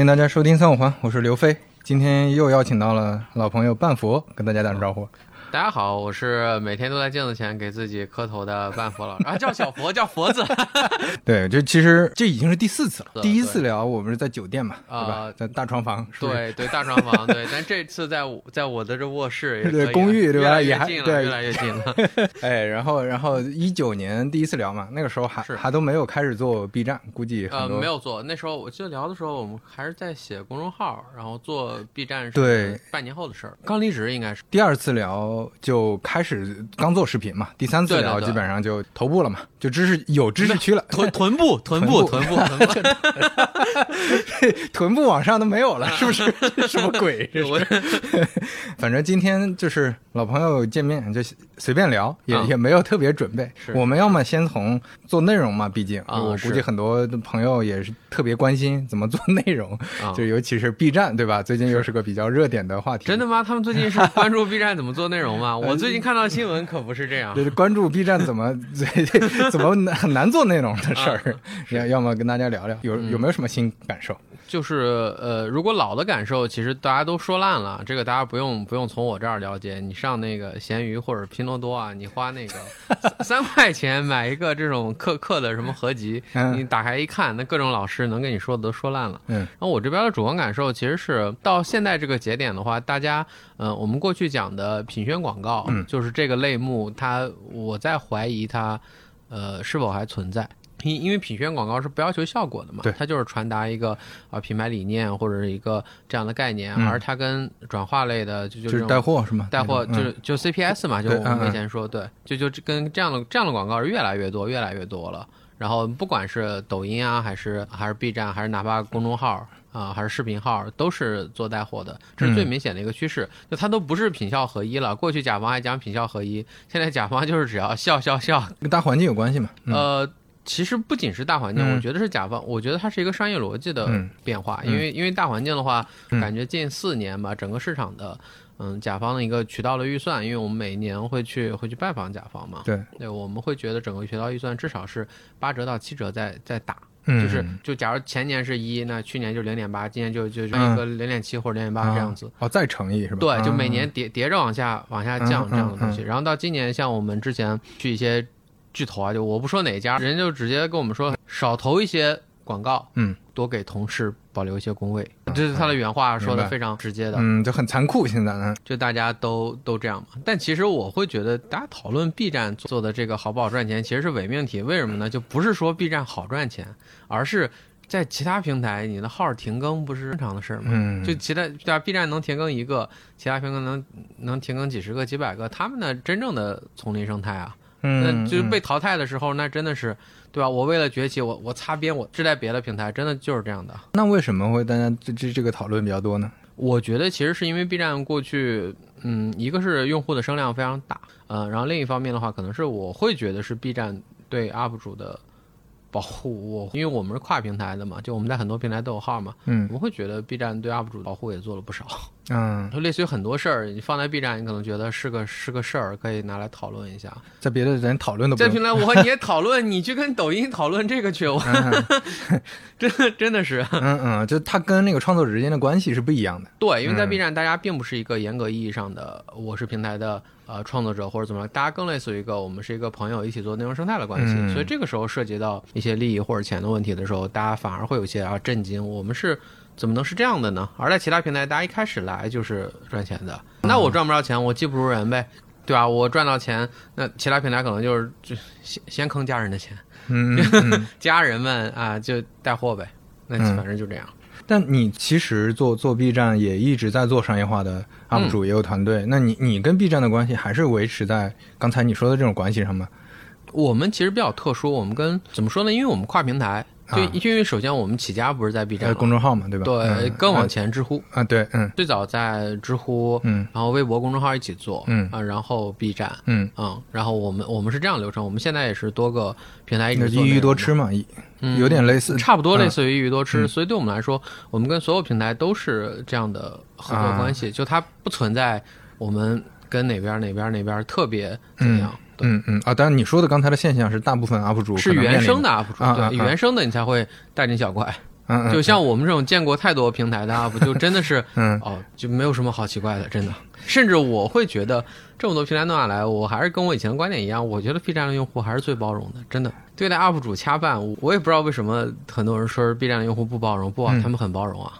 欢迎大家收听三五环，我是刘飞。今天又邀请到了老朋友半佛，跟大家打声招呼。大家好，我是每天都在镜子前给自己磕头的半佛老师啊，叫小佛，叫佛子。对，就其实这已经是第四次了。第一次聊我们是在酒店嘛，啊对吧？在大床房，是对对，大床房对，但这次在我在我的这卧室也对公寓对吧也还越近了，越来越近了。哎，然后然后一九年第一次聊嘛，那个时候还是还都没有开始做 B 站，估计呃，没有做，那时候我记得聊的时候，我们还是在写公众号，然后做 B 站是对半年后的事儿，刚离职应该是。第二次聊就开始刚做视频嘛，第三次对对对聊基本上就头部了嘛，就知识有知识 区了，臀臀部臀部臀部臀部，臀部往上都没有了，是不是？什么鬼？这我是。反正今天就是老朋友见面，就随便聊，也、嗯也没有特别准备。我们要么先从做内容嘛，毕竟、啊我估计很多的朋友也是特别关心怎么做内容，啊就尤其是 B 站，对吧？最近又是个比较热点的话题。真的吗？他们最近是 关注 B 站怎么做内容吗？我最近看到新闻可不是这样就。是关注 B 站怎么 怎么难很难做内容的事儿，啊要要么跟大家聊聊，有有没有什么新感受？就是呃，如果老的感受，其实大家都说烂了，这个大家不用不用从我这儿了解。你上那个闲鱼或者拼多多啊，你花那个三三块钱买一个这种课课的什么合集，嗯你打开一看，那各种老师能跟你说的都说烂了。嗯然后我这边的主观感受其实是到现在这个节点的话，大家呃，我们过去讲的品宣广告，嗯就是这个类目，它我在怀疑它呃是否还存在。因因为品宣广告是不要求效果的嘛，它就是传达一个啊、品牌理念或者是一个这样的概念，嗯而它跟转化类的就就就是带货是吗？带货就是就 CPS 嘛，就我们以前说对，就就跟这样的这样的广告是越来越多，越来越多了。然后不管是抖音啊，还是还是 B 站，还是哪怕公众号啊，还是视频号，都是做带货的，这是最嗯明显的一个趋势。就它都不是品效合一了，过去甲方还讲品效合一，现在甲方就是只要笑笑笑。跟大环境有关系嘛？嗯呃，其实不仅是大环境，嗯。我觉得是甲方，我觉得它是一个商业逻辑的嗯。变化，嗯。因为因为大环境的话，嗯。感觉近四年吧，整个市场的。嗯，甲方的一个渠道的预算，因为我们每年会去会去拜访甲方嘛，对，对，我们会觉得整个渠道预算至少是八折到七折在在打，嗯，就是就假如前年是一，那去年就零点八，今年就就就嗯。一个零点七或者零点八这样子。哦，再乘以是吧？对，就每啊年叠叠着往下往下降嗯这样的东西。嗯。然后到今年，像我们之前去一些巨头啊，就我不说哪家，人就直接跟我们说少投一些广告，嗯，多给同事保留一些工位，这是他的原话，说的非常直接的。嗯，就很残酷。现在呢，就大家都都这样嘛。但其实我会觉得，大家讨论 B 站做的这个好不好赚钱，其实是伪命题。为什么呢？就不是说 B 站好赚钱，而是在其他平台你的号停更不是正常的事儿吗？嗯，就其他对吧？B 站能停更一个，其他平台能能停更几十个、几百个，他们的真正的丛林生态啊，那嗯，就是嗯被淘汰的时候，那真的是，对吧？我为了崛起，我我擦边，我志在别的平台，真的就是这样的。那为什么会大家这这这个讨论比较多呢？我觉得其实是因为 B 站过去，嗯，一个是用户的声量非常大，呃，然后另一方面的话，可能是我会觉得是 B 站对 UP 主的保护，我因为我们是跨平台的嘛，就我们在很多平台都有号嘛，嗯我们会觉得 B 站对 UP 主的保护也做了不少，嗯，就类似于很多事儿，你放在 B 站，你可能觉得是个是个事儿，可以拿来讨论一下。在别的人讨论都不用在平台我和你也讨论，你去跟抖音讨论这个去，我嗯 真的真的是。嗯嗯，就它跟那个创作者之间的关系是不一样的。对，因为在嗯 B 站，大家并不是一个严格意义上的我是平台的呃创作者或者怎么样，大家更类似于一个我们是一个朋友一起做内容生态的关系。嗯所以这个时候涉及到一些利益或者钱的问题的时候，大家反而会有些啊震惊，我们是怎么能是这样的呢？而在其他平台，大家一开始来就是赚钱的，那我赚不着钱，我技不如人呗。对吧？我赚到钱，那其他平台可能就是就先先坑家人的钱，嗯。家人们啊就带货呗，那嗯反正就这样。但你其实做做 B 站也一直在做商业化的 UP 主，也有团队。那你你跟 B 站的关系还是维持在刚才你说的这种关系上吗？我们其实比较特殊，我们跟怎么说呢？因为我们跨平台，就啊因为首先我们起家不是在 B 站呃，公众号嘛，对吧？对，嗯。更往前知乎，啊，对，嗯。最早在知乎，嗯。然后微博公众号一起做，嗯。啊，然后 B 站，嗯，嗯，然后我们我们是这样流程，我们现在也是多个平台一那直做一鱼多吃嘛，一嗯有点类似，差不多类嗯。似于一鱼多吃，嗯。所以对我们来说，我们跟所有平台都是这样的合作关啊。系，就它不存在我们跟哪边哪边哪边特别怎么样。对嗯嗯啊，当然你说的刚才的现象是大部分 UP 主是原生的 UP 主，对，啊啊啊原生的你才会大惊小怪。嗯嗯就像我们这种见过太多平台的 UP，就真的是 嗯哦，就没有什么好奇怪的，真的。甚至我会觉得这么多平台弄下来，我还是跟我以前的观点一样，我觉得 B 站的用户还是最包容的，真的。对待 UP 主掐饭，我我也不知道为什么很多人说 B 站的用户不包容，不他们很包容啊。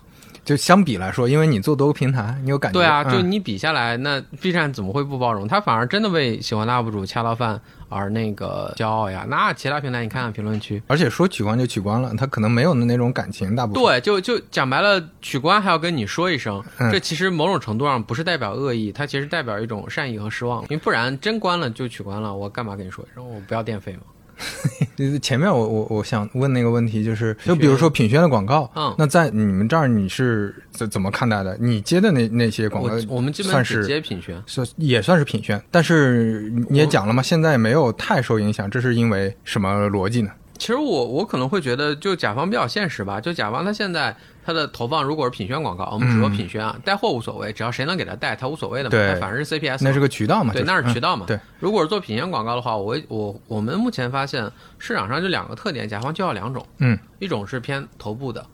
就相比来说，因为你做多个平台，你有感觉。对啊，就嗯你比下来，那 B 站怎么会不包容？他反而真的为喜欢的 UP 主恰到饭而那个骄傲呀。那其他平台你看看评论区，而且说取关就取关了，他可能没有那种感情，大部分。对，就就讲白了，取关还要跟你说一声，嗯这其实某种程度上不是代表恶意，它其实代表一种善意和失望，因为不然真关了就取关了，我干嘛跟你说一声？我不要电费吗？就是前面我我我想问那个问题，就是就比如说品宣的广告，嗯那在你们这儿你是怎怎么看待的？你接的那那些广告我我们基本只算是接品宣，是也算是品宣，但是你也讲了嘛，现在没有太受影响，这是因为什么逻辑呢？其实我我可能会觉得，就甲方比较现实吧。就甲方他现在他的投放如果是品宣广告，我们只说品宣啊，带货无所谓，只要谁能给他带，他无所谓的嘛。对反正是 CPS，那是个渠道嘛？对，就那是渠道嘛。嗯对，如果是做品宣广告的话，我我我们目前发现市场上就两个特点，甲方就要两种，嗯，一种是偏头部的，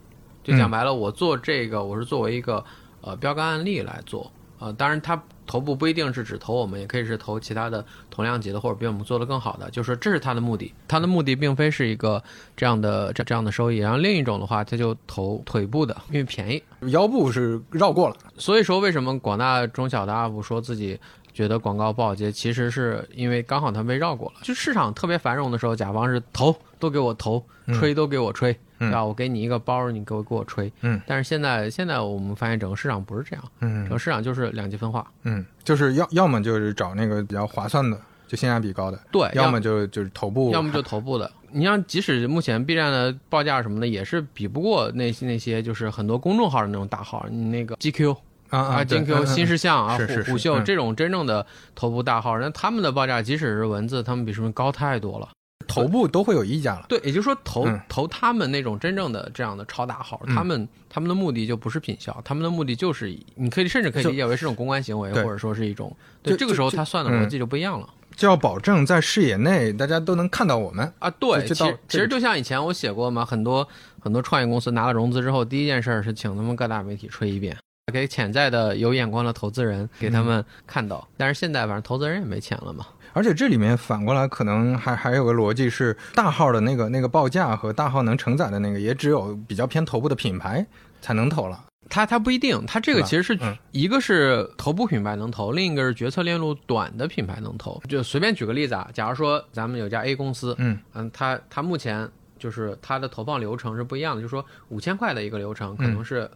就讲白了，我做这个我是作为一个呃标杆案例来做，呃，当然它头部不一定是只投我们，也可以是投其他的同量级的或者比我们做的更好的，就是说这是他的目的，他的目的并非是一个这样的这这样的收益，然后另一种的话，他就投腿部的，因为便宜，腰部是绕过了，所以说，为什么广大中小的 UP 说自己觉得广告不好接，其实是因为刚好他被绕过了。就市场特别繁荣的时候，甲方是投都给我投，吹都给我吹，嗯对吧？我给你一个包，你给我给我吹。嗯。但是现在现在我们发现整个市场不是这样，嗯整个市场就是两极分化。嗯，就是要要么就是找那个比较划算的，就性价比高的，对，要么就就是头部，要么就头部的。你像，即使目前 B 站的报价什么的，也是比不过那些那些就是很多公众号的那种大号，你那个 GQ 啊啊，对金 Q、嗯嗯新事项啊、虎虎嗅嗯这种真正的头部大号，那他们的报价即使是文字，他们比什么高太多了。头部都会有溢价了。对，也就是说投嗯投他们那种真正的这样的超大号，他们他们的目的就不是品效，他们的目的就是以你可以甚至可以理解为是一种公关行为，或者说是一种对就这个时候他算的嗯逻辑就不一样了。就要保证在视野内大家都能看到我们。啊，对，其实其实就像以前我写过嘛，很多很多创业公司拿了融资之后，第一件事儿是请他们各大媒体吹一遍，给潜在的有眼光的投资人给他们看到。但是现在反正投资人也没钱了嘛，而且这里面反过来可能还还有个逻辑是，大号的那个那个报价和大号能承载的那个，也只有比较偏头部的品牌才能投了。它它不一定，它这个其实是嗯一个是头部品牌能投，另一个是决策链路短的品牌能投。就随便举个例子啊，假如说咱们有家 A 公司，嗯嗯，它它目前就是它的投放流程是不一样的，就是说五千块的一个流程可能是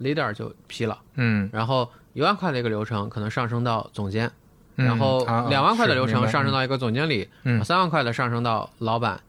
leader 就批了。嗯，然后一万块的一个流程可能上升到总监，嗯然后两万块的流程上升到一个总经理，嗯三万块的上升到老板，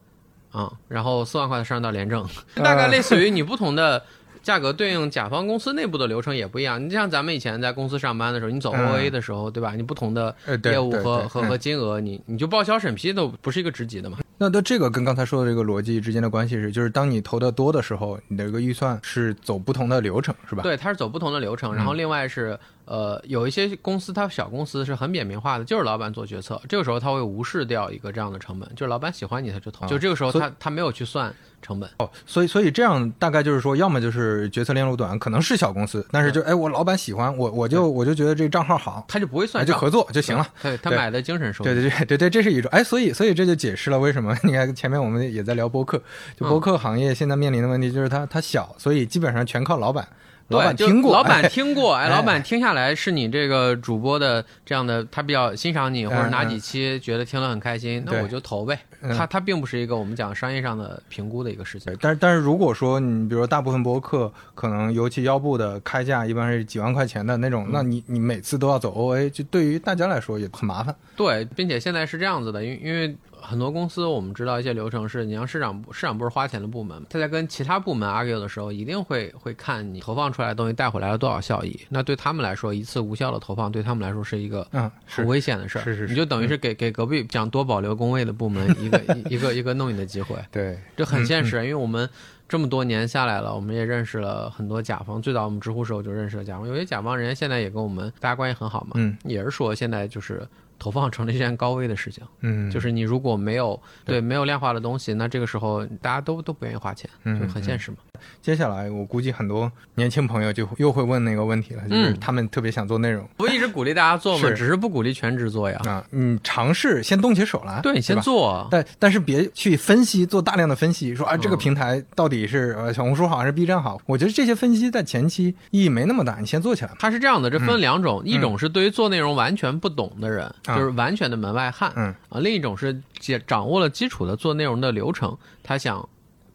啊、然后四万块的上升到廉政，呃大概类似于你不同的。价格对应甲方公司内部的流程也不一样。你像咱们以前在公司上班的时候，你走嗯 OA 的时候，对吧？你不同的业务和和和金额，你你就报销审批都不是一个职级的嘛。那那这个跟刚才说的这个逻辑之间的关系是，就是当你投的多的时候，你的一个预算是走不同的流程，是吧？对，它是走不同的流程。然后另外是呃，有一些公司它小公司是很扁平化的，就是老板做决策，这个时候他会无视掉一个这样的成本，就是老板喜欢你他就投，啊就这个时候他他没有去算成本。哦，所以所以这样大概就是说，要么就是决策链路短，可能是小公司，但是就哎，我老板喜欢我，我就我就觉得这个账号好，他就不会算就合作就行了。对他买的精神收益。对对对对对，这是一种哎，所以所以这就解释了为什么 你看前面我们也在聊播客，就播客行业现在面临的问题就是它它小，所以基本上全靠老板，老板听过，老板哎听过，哎，哎老板听下来是你这个主播的这样的，他比较欣赏你，或者哪嗯几期觉得听了很开心，那我就投呗。嗯他他并不是一个我们讲商业上的评估的一个事情，。但是但是如果说你比如说大部分博客可能尤其腰部的开价一般是几万块钱的那种，嗯那你你每次都要走 OA，就对于大家来说也很麻烦。对，并且现在是这样子的，因为因为很多公司我们知道一些流程是，你让市场部市场部是花钱的部门，他在跟其他部门 argue 的时候，一定会会看你投放出来的东西带回来了多少效益。那对他们来说，一次无效的投放对他们来说是一个嗯，很危险的事儿。是是是你就等于是给给隔壁讲多保留工位的部门一个一一个一个弄你的机会。对，这很现嗯实，因为我们这么多年下来了，我们也认识了很多甲方。最早我们知乎时候就认识了甲方，有些甲方人家现在也跟我们大家关系很好嘛，嗯也是说现在就是投放成了一件高危的事情，嗯，就是你如果没有对对。没有量化的东西，那这个时候大家都都不愿意花钱，嗯就很现实嘛。接下来我估计很多年轻朋友就又会问那个问题了，就是他们特别想做内容。不一直鼓励大家做嘛，只是不鼓励全职做呀。啊，你尝试先动起手来，对，你先做。但但是别去分析，做大量的分析，说啊这个嗯平台到底是呃小红书好还是 B 站好？我觉得这些分析在前期意义没那么大，你先做起来。它是这样的，这分两种，一种是对于做内容完全不懂的人，啊就是完全的门外汉嗯啊；另一种是掌掌握了基础的做内容的流程，他想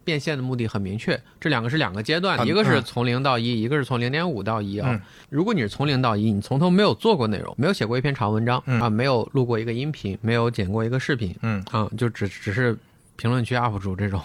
变现的目的很明确。这两个是两个阶段，啊一个是嗯从零到一，一个是从零点五到一啊嗯。如果你是从零到一，你从头没有做过内容，没有写过一篇长文章嗯啊，没有录过一个音频，没有剪过一个视频嗯啊，就只只是。评论区 UP 主这种，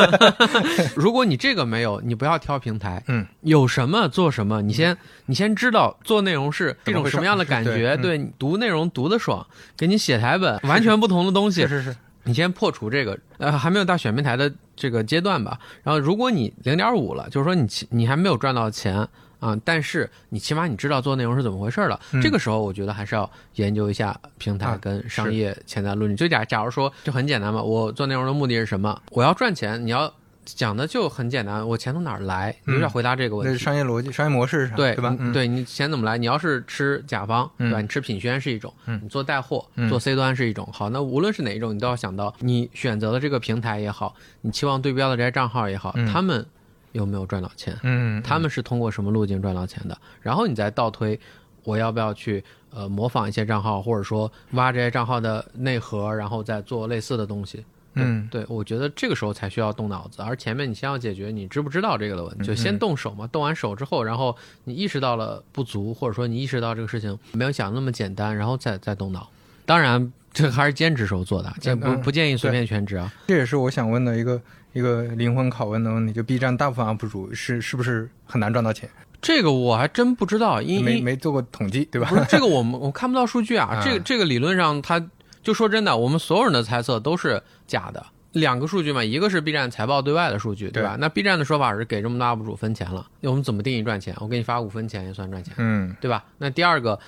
如果你这个没有，你不要挑平台，嗯，有什么做什么，你先你先知道做内容是一种什么样的 感觉，对读内容读的爽，给你写台本完全不同的东西是，是是，你先破除这个，呃，还没有到选平台的这个阶段吧。然后，如果你零点五了，就是说你起你还没有赚到钱啊、但是你起码你知道做内容是怎么回事了。嗯这个时候，我觉得还是要研究一下平台啊跟商业潜在论据。就假假如说，就很简单嘛，我做内容的目的是什么？我要赚钱，你要讲的就很简单，我钱从哪儿来？你就要回答这个问那题。商业逻辑、商业模式是啥？对对吧？对你钱怎么来？你要是吃甲方，嗯对吧？你吃品宣是一种，嗯你做带货、嗯做 C 端是一种。好，那无论是哪一种，你都要想到你选择的这个平台也好，你期望对标的这些账号也好，嗯他们有没有赚到钱？嗯，他们是通过什么路径赚到钱的？然后你再倒推，我要不要去呃模仿一些账号，或者说挖这些账号的内核，然后再做类似的东西？对嗯对，我觉得这个时候才需要动脑子，而前面你先要解决你知不知道这个的问题，就嗯先动手嘛。动完手之后，然后你意识到了不足，或者说你意识到这个事情没有想那么简单，然后再再动脑。当然，这还是兼职时候做的，建不嗯不建议随便全职啊。这也是我想问的一个一个灵魂拷问的问题，就 B 站大部分 UP 主是是不是很难赚到钱？这个我还真不知道，因为没没做过统计，对吧？不是这个我们我看不到数据啊。啊这个这个理论上，它就说真的，我们所有人的猜测都是假的。两个数据嘛，一个是 B 站财报对外的数据，对吧？那 B 站的说法是给这么多 UP 主分钱了，那我们怎么定义赚钱？我给你发五分钱也算赚钱，嗯对吧？那第二个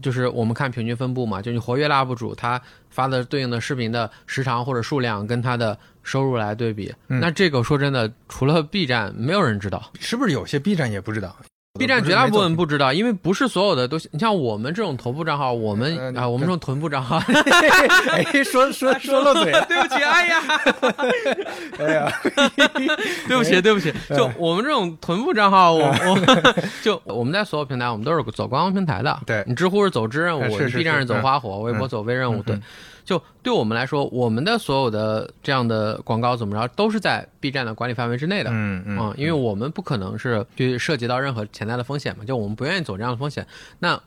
就是我们看平均分布嘛，就你活跃的 UP 主他发的对应的视频的时长或者数量跟他的收入来对比，嗯那这个说真的，除了 B 站，没有人知道。是不是有些 B 站也不知道 B 站绝大部分不不知道，因为不是所有的都，你像我们这种头部账号，我们呃啊，我们这种臀部账号，哎，说说说漏嘴了，对不起，哎呀，哎呀，对不起，对不起，就我们这种臀部账号，我我就我们在所有平台，我们都是走官方平台的。对你知乎是走知任务，B 站是是走花火，微博走微任务，对嗯。就对我们来说，我们的所有的这样的广告怎么着，都是在 B 站的管理范围之内的。嗯嗯啊，因为我们不可能是去涉及到任何潜在的风险嘛，就我们不愿意走这样的风险。那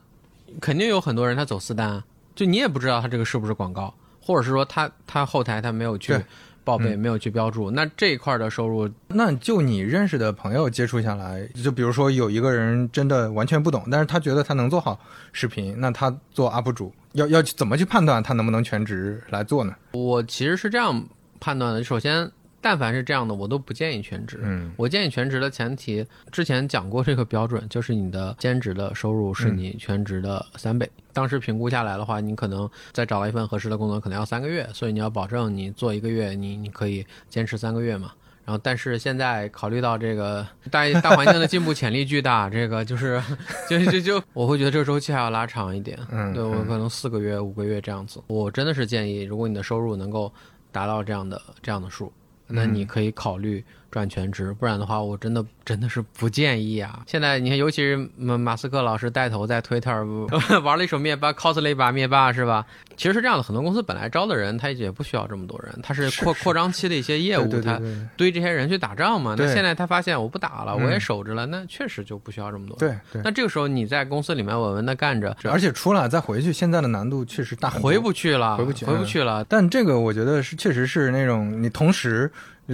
肯定有很多人他走私单啊，就你也不知道他这个是不是广告，或者是说他他后台他没有去对报备，没有去标注，那这一块的收入，那就你认识的朋友接触下来，就比如说有一个人真的完全不懂，但是他觉得他能做好视频，那他做 UP 主要要怎么去判断他能不能全职来做呢？我其实是这样判断的：首先，但凡是这样的，我都不建议全职。嗯我建议全职的前提，之前讲过这个标准，就是你的兼职的收入是你全职的三倍。当时评估下来的话，你可能再找到一份合适的工作，可能要三个月，所以你要保证你做一个月，你你可以坚持三个月嘛。然后，但是现在考虑到这个大大环境的进步潜力巨大，这个就是就就就我会觉得这个周期还要拉长一点。嗯对我可能四个月、五个月这样子。我真的是建议，如果你的收入能够达到这样的这样的数，那你可以考虑转全职，不然的话，我真的真的是不建议啊。现在你看，尤其是马马斯克老师带头在推特 玩了一手灭霸，cos 了一把灭霸，是吧？其实是这样的，很多公司本来招的人，他也不需要这么多人，他是扩扩张期的一些业务，他堆这些人去打仗嘛。那现在他发现我不打了，嗯我也守着了，那确实就不需要这么多人。对对那这个时候你在公司里面稳稳的干着，而且出来再回去，现在的难度确实大回不去了，回不去回不去了。但这个我觉得是确实是那种你同时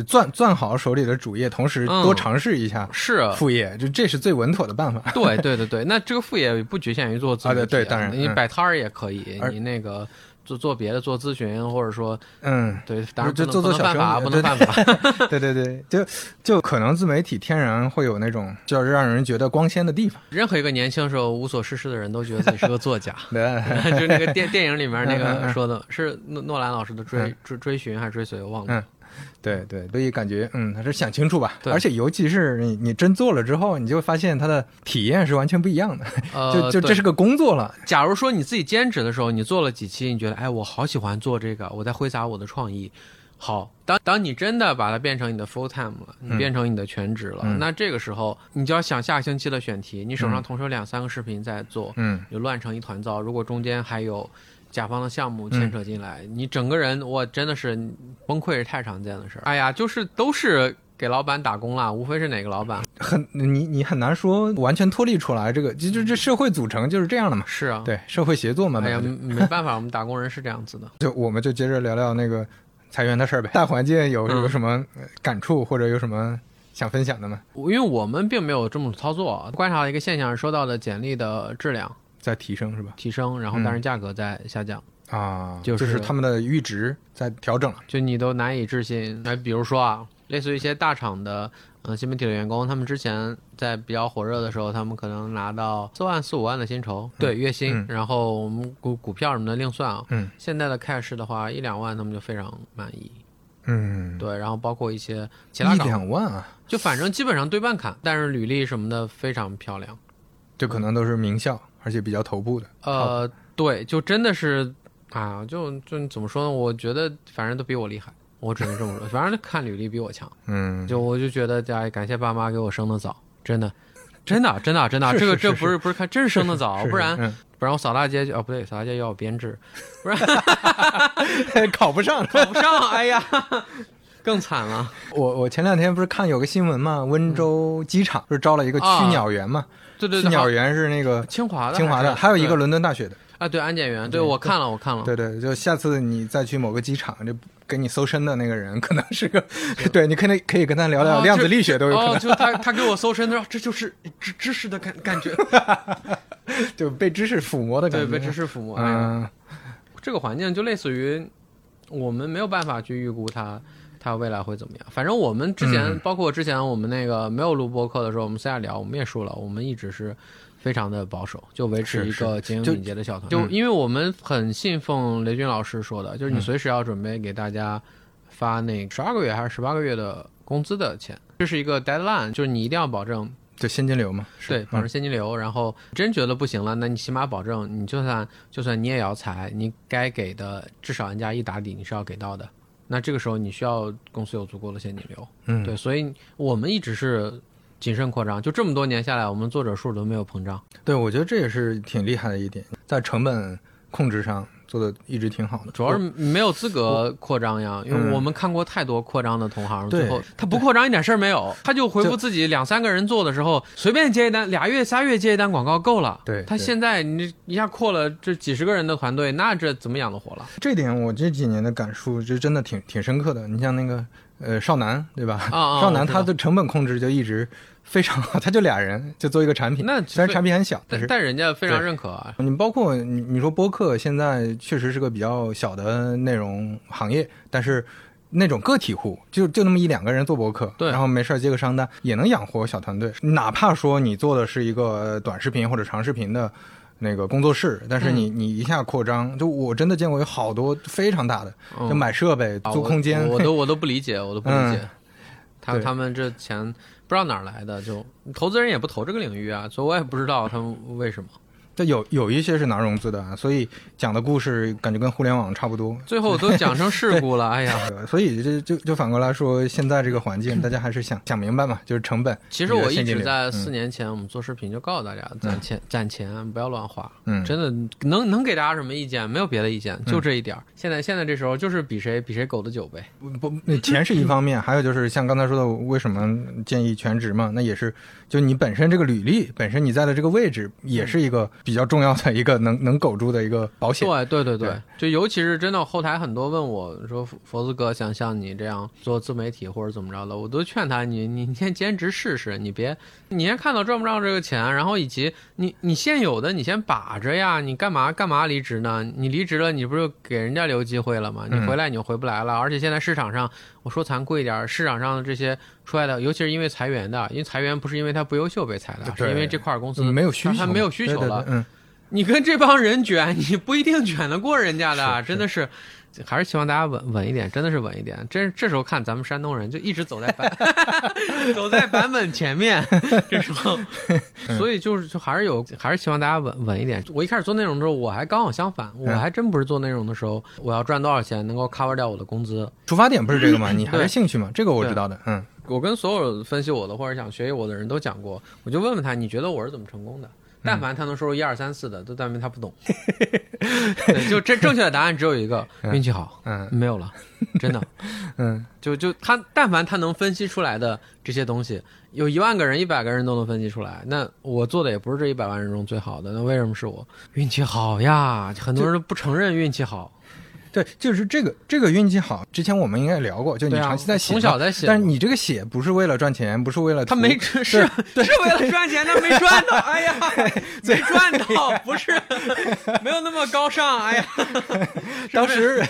攥攥好手里的主业，同时多嗯尝试一下是，副业，就这是最稳妥的办法。对对对对，那这个副业不局限于做自媒体、啊对对当然你嗯摆摊儿也可以，你那个做做别的，做咨询或者说嗯，对，当然就做做小不能犯法，生意不能犯法。对对对，就就可能自媒体天然会有那种就是让人觉得光鲜的地方。任何一个年轻时候无所事事的人都觉得自己是个作家。对，就那个电电影里面那个说的是诺诺兰老师的追追追寻还是追随，我忘了。对对，所以感觉嗯，还是想清楚吧。而且尤其是你你真做了之后，你就会发现它的体验是完全不一样的。呃，就就这是个工作了。假如说你自己兼职的时候，你做了几期，你觉得哎，我好喜欢做这个，我在挥洒我的创意。好，当当你真的把它变成你的 full time 了，你嗯变成你的全职了，嗯那这个时候你就要想下个星期的选题，你手上同时有两三个视频在做，嗯，就乱成一团糟。如果中间还有甲方的项目牵扯进来，你整个人我真的是崩溃是太常见的事儿。哎呀，就是都是给老板打工了，无非是哪个老板很你你很难说完全脱离出来。这个就就这社会组成就是这样的嘛。是啊。对，社会协作嘛。哎呀，没办法，我们打工人是这样子的。就 就我们就接着聊聊那个裁员的事儿呗。大环境有嗯有什么呃感触或者有什么想分享的吗？因为我们并没有这么操作，观察了一个现象，收到的简历的质量在提升是吧？提升，然后嗯但是价格在下降，啊，就是他们的阈值在调整了。就你都难以置信。哎，比如说啊，类似于一些大厂的嗯、呃新媒体的员工，他们之前在比较火热的时候，他们可能拿到四万四五万的薪酬，对月薪，嗯然后我们股股票什么的另算啊。嗯现在的 cash 的话，一两万他们就非常满意。嗯，对，然后包括一些其他一，两万啊，就反正基本上对半砍，但是履历什么的非常漂亮。这可能都是名校，而且比较头部的。呃，对，就真的是啊，就就怎么说呢？我觉得反正都比我厉害，我只能这么说。反正看履历比我强，嗯，就我就觉得哎，感谢爸妈给我生的早，真的，真的，真的，真的，这个这不是不是看，真是生的早，不然嗯不然我扫大街啊哦不对，扫大街要有编制，不然 考不上。考不上，哎呀，更惨了。我我前两天不是看有个新闻嘛，温州机场不是招了一个啊驱鸟员嘛？对对对，鸟园是那个清华的，清华的，还有一个伦敦大学的。啊，对安检员，对对我看了，我看了，对对，就下次你再去某个机场，就给你搜身的那个人，可能是个，对你可能可以跟他聊聊哦量子力学都有可哦，能，就他他给我搜身，他说这就是知知识的感感觉，就被知识抚摸的感觉对，觉。被知识抚摸。嗯，这个环境就类似于我们没有办法去预估它它未来会怎么样。反正我们之前，嗯包括之前我们那个没有录播课的时候，我们私下聊，我们也说了，我们一直是非常的保守，就维持一个经营就敏捷的小团。嗯就因为我们很信奉雷军老师说的，就是你嗯随时要准备给大家发那十二个月还是十八个月的工资的钱，这是一个 deadline，就是你一定要保证就现金流嘛，是对，保证嗯现金流。然后真觉得不行了，那你起码保证，你就算就算你也要裁，你该给的至少人家一打底你是要给到的。那这个时候你需要公司有足够的现金流。嗯，对，所以我们一直是谨慎扩张，就这么多年下来，我们作者数都没有膨胀。对，我觉得这也是挺厉害的一点，在成本控制上做的一直挺好的。主要是没有资格扩张呀，因为嗯我们看过太多扩张的同行，最后他不扩张一点事儿没有，他就回复自己两三个人做的时候，随便接一单，俩月仨月接一单广告够了。对对他现在你一下扩了这几十个人的团队，那这怎么养得活了？这点我这几年的感触就真的挺挺深刻的。你像那个呃少南对吧？啊啊少南我知道他的成本控制就一直非常好，他就俩人就做一个产品，那虽然产品很小，但是但但人家非常认可啊。你包括你你说播客现在确实是个比较小的内容行业，但是那种个体户就就那么一两个人做播客，对然后没事接个商单也能养活小团队。哪怕说你做的是一个短视频或者长视频的那个工作室，但是你、你一下扩张，就我真的见过有好多非常大的，嗯就买设备、啊租空间，我我 都我都不理解，我都不理解。嗯他他们这钱不知道哪儿来的，就投资人也不投这个领域啊，所以我也不知道他们为什么。这有有一些是拿融资的啊，所以讲的故事感觉跟互联网差不多。最后都讲成事故了，哎呀！呃所以就就就反过来说，现在这个环境，大家还是想想明白嘛，就是成本。其实我一直在四年前我们做视频就告诉大家，攒钱攒钱不要乱花，嗯，真的能能给大家什么意见？没有别的意见，就这一点儿。现在现在这时候就是比谁比谁狗的久呗。不，那钱是一方面，还有就是像刚才说的，为什么建议全职嘛？那也是，就你本身这个履历，本身你在的这个位置，也是一个比较重要的一个能能苟住的一个保险。对对对对对，就尤其是真的后台很多问我说，佛佛子哥想像你这样做自媒体或者怎么着的，我都劝他你你你先兼职试试，你别你先看到赚不赚这个钱，然后以及你你现有的你先把着呀，你干嘛干嘛离职呢？你离职了，你不是给人家留机会了吗？你嗯回来你就回不来了，而且现在市场上，我说残酷一点，市场上的这些出来的，尤其是因为裁员的，因为裁员不是因为他不优秀被裁的，是因为这块公司你没有需求，他没有需求了对对对嗯，你跟这帮人卷，你不一定卷得过人家的，真的是，还是希望大家稳稳一点，真的是稳一点。这这时候看咱们山东人就一直走在版 走在版本前面，这时候，所以就是就还是有还是希望大家稳稳一点。我一开始做内容的时候，我还刚好相反，我还真不是做内容的时候，我要赚多少钱能够 cover 掉我的工资。出发点不是这个吗？你还是兴趣嘛？这个我知道的。嗯我跟所有分析我的或者想学习我的人都讲过，我就问问他，你觉得我是怎么成功的？但凡他能说出一二三四的，都证明他不懂。对，就正正确的答案只有一个，运气好，嗯没有了，真的。嗯就就他，但凡他能分析出来的这些东西，有一万个人、一百个人都能分析出来，那我做的也不是这一百万人中最好的，那为什么是我？运气好呀，很多人都不承认运气好。对，就是这个这个运气好。之前我们应该聊过，就你长期在写嘛，从小在写但是你这个写不是为了赚钱，不是为了他没是是为了赚钱，他没赚到。哎呀，没赚到，不是没有那么高尚。哎呀，当时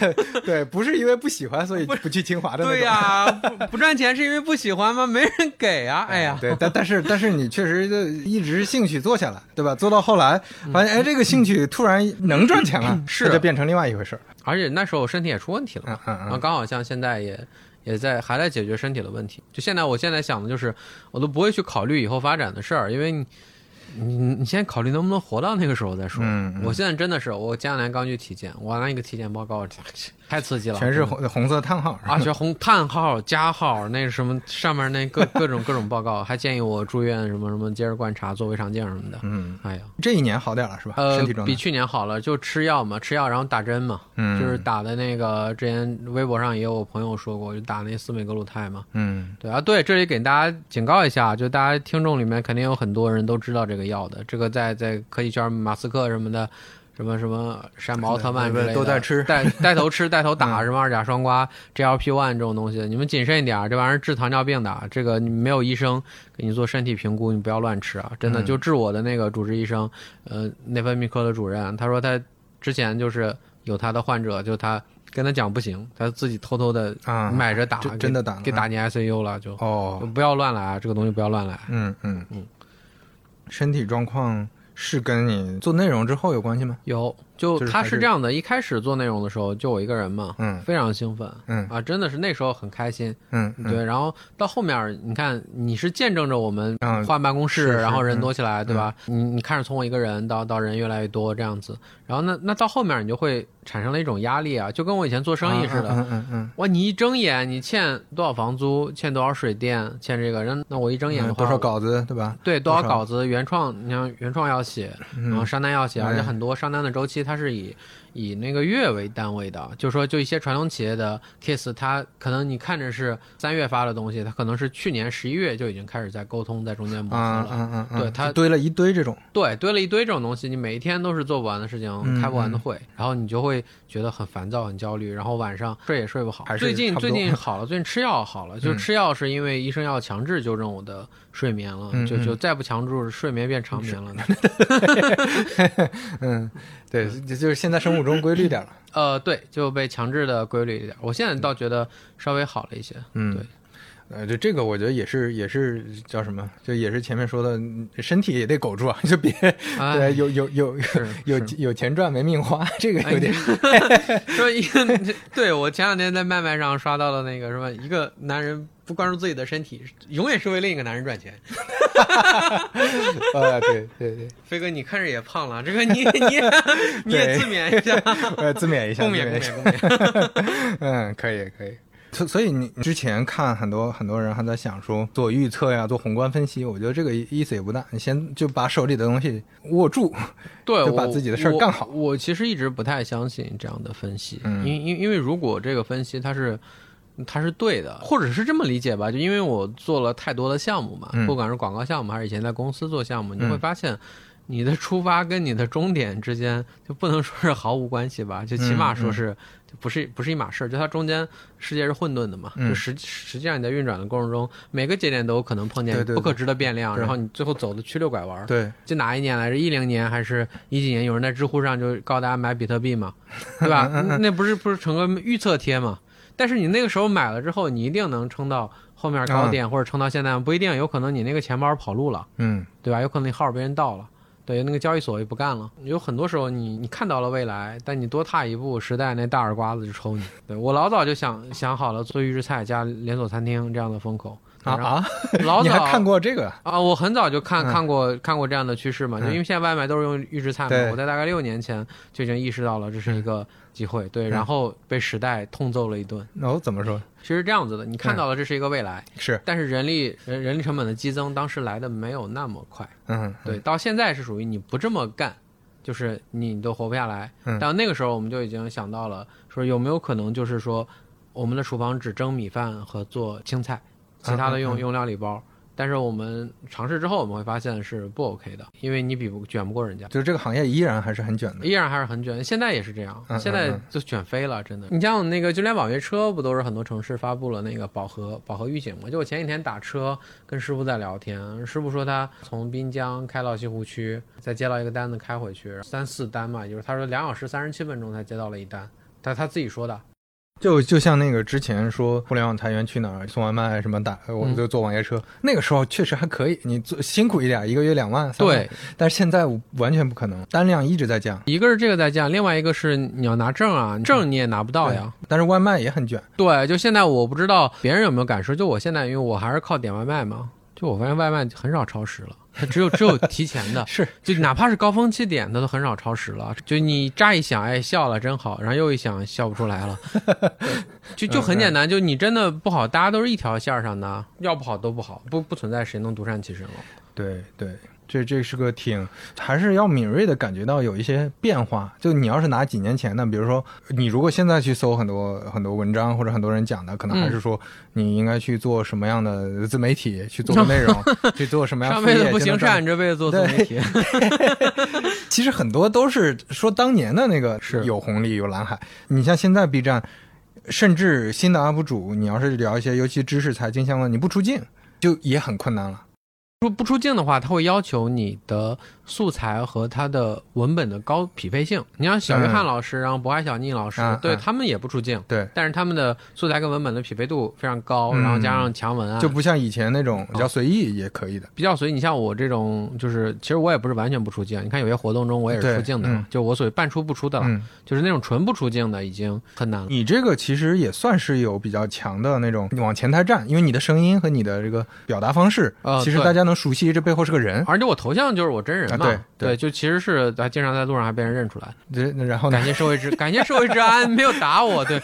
对，不是因为不喜欢所以不去清华的。对呀、不不赚钱是因为不喜欢吗？没人给啊。哎呀，对，但但是但是你确实就一直兴趣做下来，对吧？做到后来发现，哎，这个兴趣突然能赚钱了，是它就变成另外一回事儿。而且那时候我身体也出问题了嘛，嗯嗯嗯然后刚好像现在也也在还在解决身体的问题。就现在，我现在想的就是，我都不会去考虑以后发展的事儿，因为你你你先考虑能不能活到那个时候再说。我现在真的是，我前两天刚去体检，我那个体检报告太刺激了，全是红红色叹号啊，全红叹号加号，那什么上面那各各种各种报告，还建议我住院什么什么接着观察做胃肠镜什么的。嗯，哎呀，这一年好点了是吧？呃身体，状态比去年好了，就吃药嘛，吃药然后打针嘛，嗯就是打的那个，之前微博上也有朋友说过，就打那司美格鲁肽嘛。嗯对啊，对，这里给大家警告一下，就大家听众里面肯定有很多人都知道这个药的，这个在在科技圈，马斯克什么的。什么什么山姆奥特曼之类的都在吃带 带头吃带头打，嗯什么二甲双胍、GLP one 这种东西，你们谨慎一点儿，这玩意儿治糖尿病的，这个你没有医生给你做身体评估，你不要乱吃啊！真的，嗯就治我的那个主治医生，呃，内分泌科的主任，他说他之前就是有他的患者，就他跟他讲不行，他自己偷偷的啊买着打，真的打给打进 ICU 了，就哦，不要乱来啊！这个东西不要乱来。嗯嗯嗯，身体状况是跟你做内容之后有关系吗？有，就他是这样的，一开始做内容的时候就我一个人嘛，嗯非常兴奋，嗯啊，真的是那时候很开心，嗯，嗯对，然后到后面你看你是见证着我们嗯换办公室，然后人嗯多起来，对吧？你你看着从我一个人到到人越来越多这样子，然后那那到后面你就会产生了一种压力啊，就跟我以前做生意似的，嗯嗯嗯。哇，你一睁眼你欠多少房租，欠多少水电，欠这个人，那我一睁眼的嗯，话，多少稿子对吧？对，多少稿子，原创，你像原创要写，然后嗯商单要写，而且哎很多商单的周期它是以以那个月为单位的，就是说，就一些传统企业的 case，它可能你看着是三月发的东西，它可能是去年十一月就已经开始在沟通，在中间磨合啊了。嗯嗯嗯，对它堆了一堆这种，对，堆了一堆这种东西，你每一天都是做不完的事情，嗯开不完的会，然后你就会觉得很烦躁、很焦虑，然后晚上睡也睡不好。最近最近好了，最近吃药好了，就嗯吃药是因为医生要强制纠正我的睡眠了，就就再不强制，睡眠变长眠了。嗯，对，就就是现在生物钟规律点了，呃，对，就被强制的规律一点。我现在倒觉得稍微好了一些。嗯，对。呃，就这个，我觉得也是，也是叫什么？就也是前面说的，身体也得苟住啊，就别哎对，有有有有有钱赚没命花，这个有点说一个，对我前两天在麦麦上刷到了那个什么，一个男人不关注自己的身体，永远是为另一个男人赚钱。啊，对对对，飞哥，你看着也胖了，这个你 你也你也自勉一下，呃，自勉一下，共勉一下勉共勉。嗯，可以可以。所所以你之前看很多很多人还在想说做预测呀，做宏观分析，我觉得这个意思也不大。你先就把手里的东西握住，对，就把自己的事儿干好我其实一直不太相信这样的分析，嗯因因因为如果这个分析它是它是对的，或者是这么理解吧，就因为我做了太多的项目嘛，嗯不管是广告项目还是以前在公司做项目，你嗯会发现。你的出发跟你的终点之间就不能说是毫无关系吧？就起码说是，就不是不是一码事儿。就它中间世界是混沌的嘛，嗯就实实际上你在运转的过程中，每个节点都有可能碰见不可知的变量，对然后你最后走的曲溜拐弯儿。对，就哪一年来着？一零年还是一几年？有人在知乎上就告大家买比特币嘛，对吧？那不是不是成个预测贴嘛？但是你那个时候买了之后，你一定能撑到后面高点，或者撑到现在，不一定，有可能你那个钱包跑路了，嗯对吧？有可能你号被人盗了，对，那个交易所也不干了。有很多时候你你看到了未来，但你多踏一步，时代那大耳刮子就抽你。对我老早就想想好了做预制菜加连锁餐厅这样的风口。啊啊！老早 你还看过这个？啊，我很早就看嗯看过看过这样的趋势嘛，就嗯因为现在外卖都是用预制菜嘛对，我在大概六年前就已经意识到了这是一个机会，对，嗯然后被时代痛揍了一顿。那我怎么说？其实这样子的，你看到了这是一个未来，是，但是人力人人力成本的激增当时来的没有那么快，嗯，对，到现在是属于你不这么干，就是你都活不下来。嗯但那个时候我们就已经想到了，说有没有可能就是说，我们的厨房只蒸米饭和做青菜，其他的用嗯嗯嗯用料理包。但是我们尝试之后，我们会发现是不 OK 的，因为你比不卷不过人家，就是这个行业依然还是很卷的。依然还是很卷。现在也是这样，现在嗯就卷飞了，真的。你像那个，就连网约车不都是很多城市发布了那个饱和饱和预警吗？就我前几天打车跟师傅在聊天，师傅说他从滨江开到西湖区，再接到一个单子开回去，三四单嘛，就是他说两小时三十七分钟才接到了一单，他他自己说的。就就像那个之前说互联网裁员去哪儿送外卖什么打，我们就坐网约车，那个时候确实还可以，你做辛苦一点，一个月两万，三万对，，但是现在完全不可能，单量一直在降，一个是这个在降，另外一个是你要拿证啊，证你也拿不到呀。但是外卖也很卷，对，就现在我不知道别人有没有感受，就我现在因为我还是靠点外卖嘛，就我发现外卖很少超时了，它只有只有提前的，是就哪怕是高峰期点它都很少超时了。就你乍一想，哎笑了真好，然后又一想笑不出来了，就就很简单，就你真的不好，大家都是一条线儿上的，要不好都不好，不不存在谁能独善其身了。对对，这这是个挺，还是要敏锐的感觉到有一些变化。就你要是拿几年前的，比如说你如果现在去搜很多很多文章或者很多人讲的，可能嗯还是说你应该去做什么样的自媒体，去做个内容，去做什么样的上辈子不行就能赚善，这辈子做自媒体。其实很多都是说当年的那个是有红利有蓝海，你像现在 B 站，甚至新的 UP 主，你要是聊一些尤其知识财经相关，你不出镜就也很困难了。出不出镜的话，他会要求你的素材和它的文本的高匹配性。你像小约翰老师，然后博海小宁老师，嗯嗯对他们也不出镜，对，但是他们的素材跟文本的匹配度非常高，嗯然后加上强文案，就不像以前那种比较随意也可以的。比较随意。你像我这种，就是其实我也不是完全不出镜，你看有些活动中我也是出镜的，嗯就我所谓半出不出的了，嗯，就是那种纯不出镜的已经很难了。你这个其实也算是有比较强的那种往前台站，因为你的声音和你的这个表达方式，呃其实大家能熟悉这背后是个人。而且我头像就是我真人对对就其实是还经常在路上还被人认出来。对，然后感？谢社会治，感谢社会治安，没有打我，对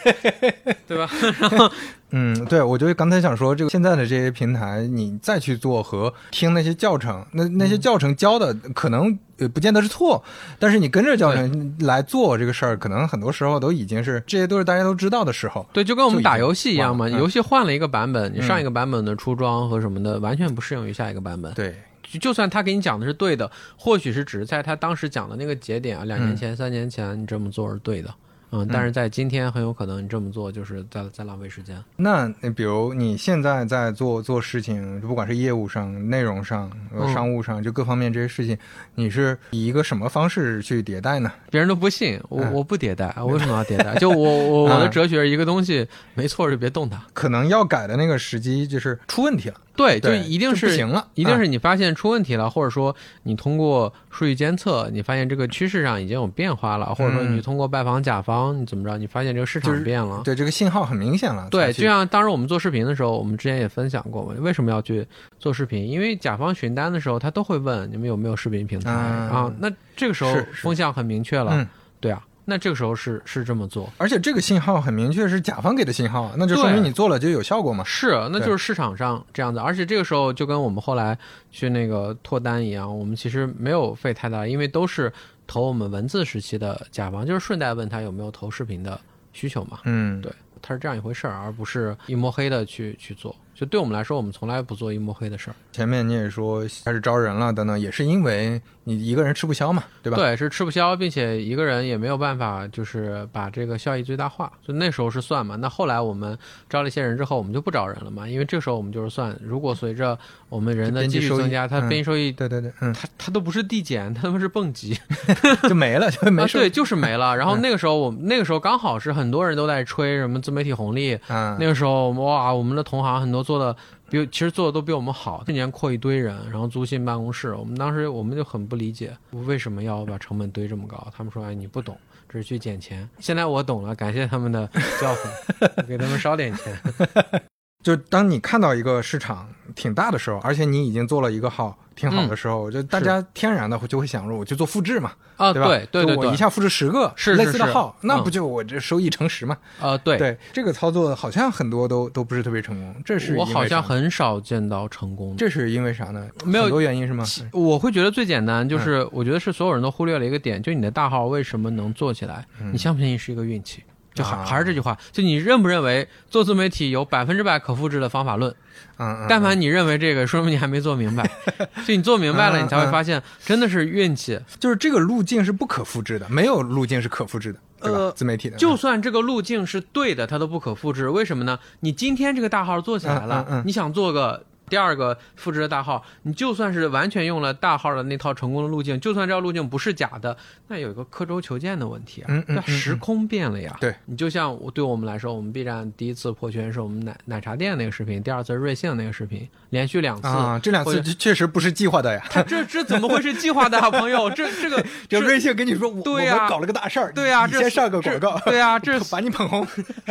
对吧？然后嗯，对，我就刚才想说，这个现在的这些平台，你再去做和听那些教程，那那嗯些教程教的可能呃不见得是错，但是你跟着教程来做这个事儿，可能很多时候都已经是这些都是大家都知道的时候。对，就跟我们打游戏一样嘛，游戏换了一个版本，你嗯上一个版本的出装和什么的完全不适用于下一个版本。对，就算他给你讲的是对的，或许是只是在他当时讲的那个节点啊，两年前、三年前你这么做是对的，嗯，但是在今天很有可能你这么做就是在在浪费时间。那那比如你现在在做做事情，不管是业务上、内容上、商务上，就各方面这些事情，你是以一个什么方式去迭代呢？别人都不信我，嗯。我不迭代，我为什么要迭代？就我 我我的嗯。哲学一个东西没错就别动它，可能要改的那个时机就是出问题了，对，就，一定是不行了，一定啊是你发现出问题了，或者说你通过数据监测，你发现这个趋势上已经有变化了，或者说嗯。你通过拜访甲方，你怎么着，你发现这个市场变了。对这个信号很明显了。对，就像当时我们做视频的时候，我们之前也分享过嘛，为什么要去做视频？因为甲方询单的时候，他都会问你们有没有视频平台、嗯啊。那这个时候风向很明确了，嗯，对啊，那这个时候是是这么做。而且这个信号很明确是甲方给的信号，那就说明你做了就有效果嘛。是，那就是市场上这样子，而且这个时候就跟我们后来去那个脱单一样，我们其实没有费太大，因为都是投我们文字时期的甲方，就是顺带问他有没有投视频的需求嘛。嗯，对，他是这样一回事儿，而不是一摸黑的去去做。就对我们来说，我们从来不做一摸黑的事儿。前面你也说开始招人了等等，也是因为你一个人吃不消嘛，对吧？对，是吃不消，并且一个人也没有办法，就是把这个效益最大化。就那时候是算嘛。那后来我们招了一些人之后，我们就不招人了嘛，因为这时候我们就是算，如果随着我们人的继续增加，它嗯边际收益，对对对，嗯，它它都不是递减，它他妈是蹦极，就没了，就没啊，对，就是没了。然后嗯那个时候我们那个时候刚好是很多人都在吹什么自媒体红利，嗯，那个时候哇，我们的同行很多做的比其实做的都比我们好，去年扩一堆人，然后租新办公室，我们当时我们就很不理解为什么要把成本堆这么高，他们说哎你不懂。只是去捡钱，现在我懂了，感谢他们的教诲，给他们烧点钱。就当你看到一个市场挺大的时候，而且你已经做了一个号挺好的时候，就大家天然的就会想着，我就做复制嘛，啊，对吧？对对对，我一下复制十个是类似的号，是那不就我这收益乘十嘛？啊，对对，这个操作好像很多都都不是特别成功，这是我好像很少见到成功。这是因为啥呢？没有很多原因是吗？我会觉得最简单就是，我觉得是所有人都忽略了一个点，就你的大号为什么能做起来？你相不相信是一个运气？就还还是这句话，就你认不认为做自媒体有百分之百可复制的方法论？嗯，但凡你认为这个，说明你还没做明白。所以你做明白了，你才会发现真的是运气。就是这个路径是不可复制的，没有路径是可复制的，对吧？自媒体的，就算这个路径是对的，它都不可复制。为什么呢？你今天这个大号做起来了，你想做个。第二个复制的大号，你就算是完全用了大号的那套成功的路径，就算这条路径不是假的，那有一个刻舟求剑的问题啊，那时空变了呀。对你就像我对我们来说，我们 B 站第一次破圈是我们奶奶茶店那个视频，第二次瑞幸那个视频，连续两次啊，这两次 确实不是计划的呀。他这这怎么会是计划的啊，朋友？这这个就瑞幸跟你说，对呀，搞了个大事儿，对呀，先上个广告，对呀，这 把你捧红。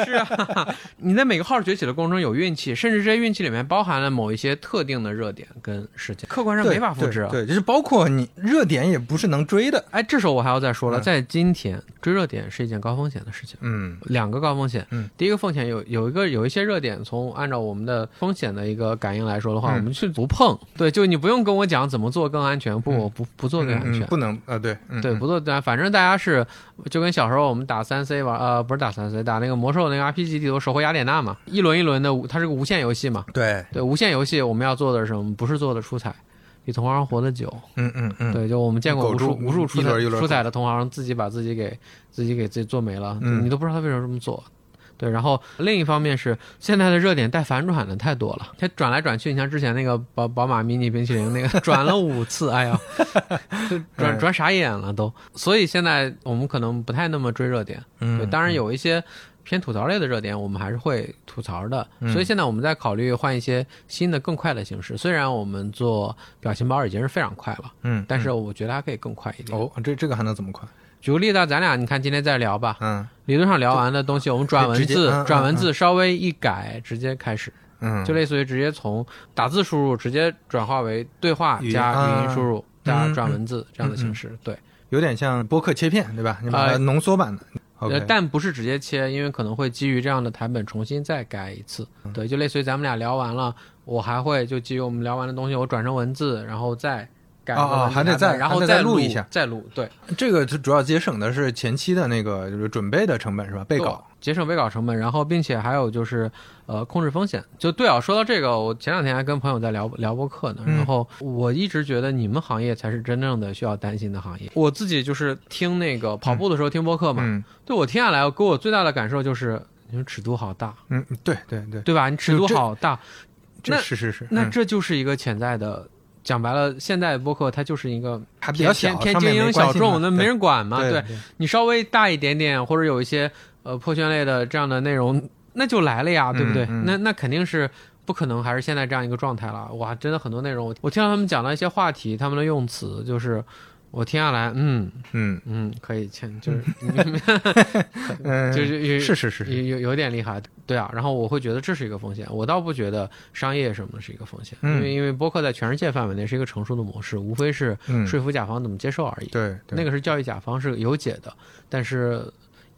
是啊，你在每个号崛起的过程中有运气，甚至这些运气里面包含了某一些特定的热。点跟事件，客观上没法复制。啊对，就是包括你热点也不是能追的。哎，这时候我还要再说了，在今天追热点是一件高风险的事情。嗯，两个高风险。嗯，第一个风险有有一个有一些热点，从按照我们的风险的一个感应来说的话，我们去不碰。对，就你不用跟我讲怎么做更安全，不，我不不做更安全，不能啊，对对，不做反正大家是就跟小时候我们打三 C 玩，呃，不是打三 C，打那个魔兽那个 RPG 地图守护雅典娜嘛，一轮一轮的，它是个无限游戏嘛。对对，无限游戏我们要做的是什么？不是做的出。彩比同行活得久，嗯嗯嗯，对，就我们见过无数无数出彩出彩的同行，自己把自己给自己给自己做没了，你都不知道他为什么这么做。对，然后另一方面是现在的热点带反转的太多了，他转来转去，你像之前那个宝宝马迷你冰淇淋那个 转了五次，哎呀，转转傻眼了都。所以现在我们可能不太那么追热点，对，当然有一些。偏吐槽类的热点，我们还是会吐槽的。所以现在我们在考虑换一些新的、更快的形式。虽然我们做表情包已经是非常快了，嗯，但是我觉得还可以更快一点。哦，这这个还能怎么快？举个例子，咱俩你看今天在聊吧，嗯，理论上聊完的东西，我们转文字，转文字稍微一改，直接开始，嗯，就类似于直接从打字输入直接转化为对话加语音输入加转文字这样的形式，对，有点像播客切片，对吧？你把它浓缩版的。呃，但不是直接切，因为可能会基于这样的台本重新再改一次。对，就类似于咱们俩聊完了，我还会就基于我们聊完的东西，我转成文字，然后再改。哦还得再，然后再录一下，再录。对，这个主要节省的是前期的那个就是准备的成本是吧？备稿。节省备稿成本，然后并且还有就是，呃，控制风险。就对啊，说到这个，我前两天还跟朋友在聊聊播客呢。然后我一直觉得你们行业才是真正的需要担心的行业。我自己就是听那个跑步的时候听播客嘛，对我听下来，给我最大的感受就是，你说尺度好大。嗯，对对对，对吧？你尺度好大，这是是是，那这就是一个潜在的。讲白了，现在播客它就是一个偏偏精英小众，那没人管嘛。对你稍微大一点点，或者有一些。呃，破圈类的这样的内容，那就来了呀，对不对？那那肯定是不可能，还是现在这样一个状态了。哇，真的很多内容，我听到他们讲到一些话题，他们的用词就是，我听下来，嗯嗯嗯，可以签，就是，就是是是是有有有点厉害，对啊。然后我会觉得这是一个风险，我倒不觉得商业什么的是一个风险，因为因为播客在全世界范围内是一个成熟的模式，无非是说服甲方怎么接受而已。对，那个是教育甲方是有解的，但是。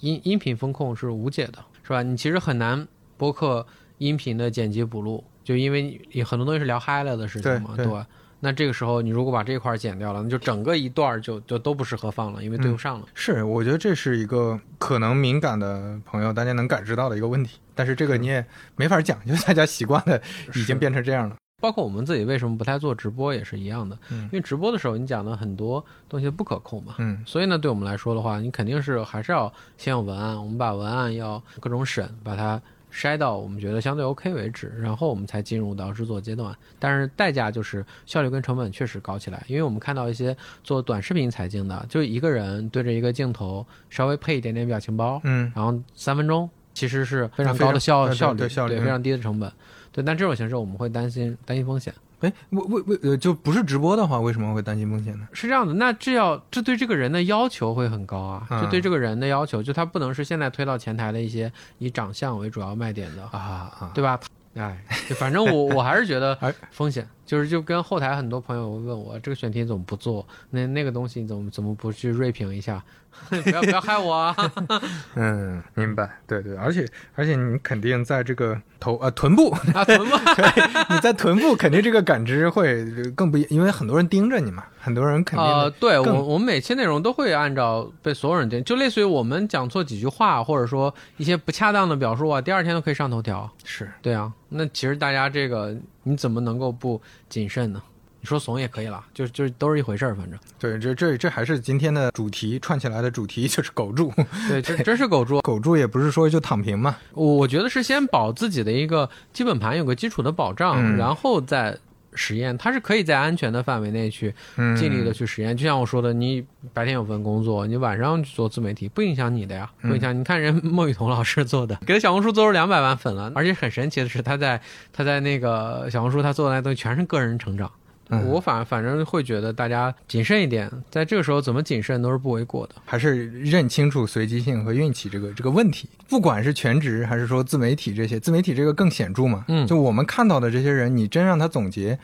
音音频风控是无解的，是吧？你其实很难播客音频的剪辑补录，就因为你很多东西是聊嗨了的事情嘛，对吧？那这个时候你如果把这块剪掉了，那就整个一段就就都不适合放了，因为对不上了。是，我觉得这是一个可能敏感的朋友大家能感知到的一个问题，但是这个你也没法讲，就大家习惯的，已经变成这样了。包括我们自己为什么不太做直播也是一样的，因为直播的时候你讲的很多东西不可控嘛，嗯，所以呢，对我们来说的话，你肯定是还是要先有文案，我们把文案要各种审，把它筛到我们觉得相对 OK 为止，然后我们才进入到制作阶段。但是代价就是效率跟成本确实高起来，因为我们看到一些做短视频财经的，就一个人对着一个镜头稍微配一点点表情包，嗯，然后三分钟。其实是非常高的效效率，效率嗯非常低的成本。对，但这种形式我们会担心担心风险。哎，为为为呃，就不是直播的话，为什么会担心风险呢？是这样的，那这要这对这个人的要求会很高啊，嗯这对这个人的要求，就他不能是现在推到前台的一些以长相为主要卖点的，啊啊，对吧？哎，就反正我我还是觉得 哎风险，就是就跟后台很多朋友问我这个选题怎么不做，那那个东西你怎么怎么不去锐评一下？不要不要害我啊！嗯，明白，对对，而且而且你肯定在这个头呃臀部，啊，怎么办？你在臀部肯定这个感知会更不一，因为很多人盯着你嘛，很多人肯定呃，对我我们每期内容都会按照被所有人盯，就类似于我们讲错几句话，或者说一些不恰当的表述啊，第二天都可以上头条。是对啊，那其实大家这个你怎么能够不谨慎呢？你说怂也可以了，就就都是一回事儿，反正对，这这这还是今天的主题串起来的主题就是苟住，对，这 真是苟住。苟住也不是说就躺平嘛，我我觉得是先保自己的一个基本盘有个基础的保障，嗯然后再实验，它是可以在安全的范围内去嗯，尽力的去实验。就像我说的，你白天有份工作，你晚上去做自媒体，不影响你的呀，不影响。你看人孟雨桐老师做的，给他小红书做出两百万粉了，而且很神奇的是，他在他在那个小红书他做的那东西全是个人成长。嗯我反反正会觉得大家谨慎一点，在这个时候怎么谨慎都是不为过的。还是认清楚随机性和运气这个这个问题。不管是全职还是说自媒体这些，自媒体这个更显著嘛。嗯就我们看到的这些人，你真让他总结，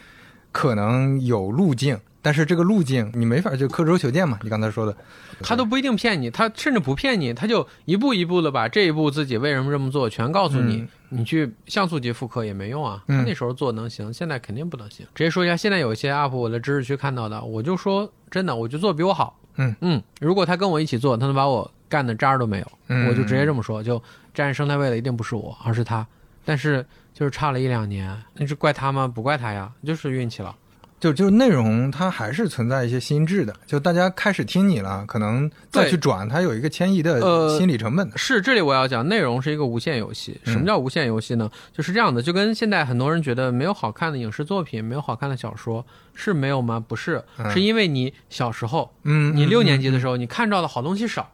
可能有路径，但是这个路径你没法就刻舟求剑嘛。你刚才说的，他都不一定骗你，他甚至不骗你，他就一步一步的把这一步自己为什么这么做全告诉你，嗯你去像素级复刻也没用啊。嗯他那时候做能行，现在肯定不能行。直接说一下，现在有一些 UP 我的知识区看到的，我就说真的，我就做比我好。嗯嗯，如果他跟我一起做，他能把我干的渣儿都没有，嗯我就直接这么说，就占生态位的一定不是我，而是他。但是就是差了一两年，那是怪他吗？不怪他呀，就是运气了。就就内容它还是存在一些心智的，就大家开始听你了，可能再去转，它有一个迁移的呃心理成本的。是，这里我要讲，内容是一个无限游戏。什么叫无限游戏呢？就是这样的，就跟现在很多人觉得没有好看的影视作品，没有好看的小说，是没有吗？不是，嗯是因为你小时候，嗯，你六年级的，时候，你看到的好东西少，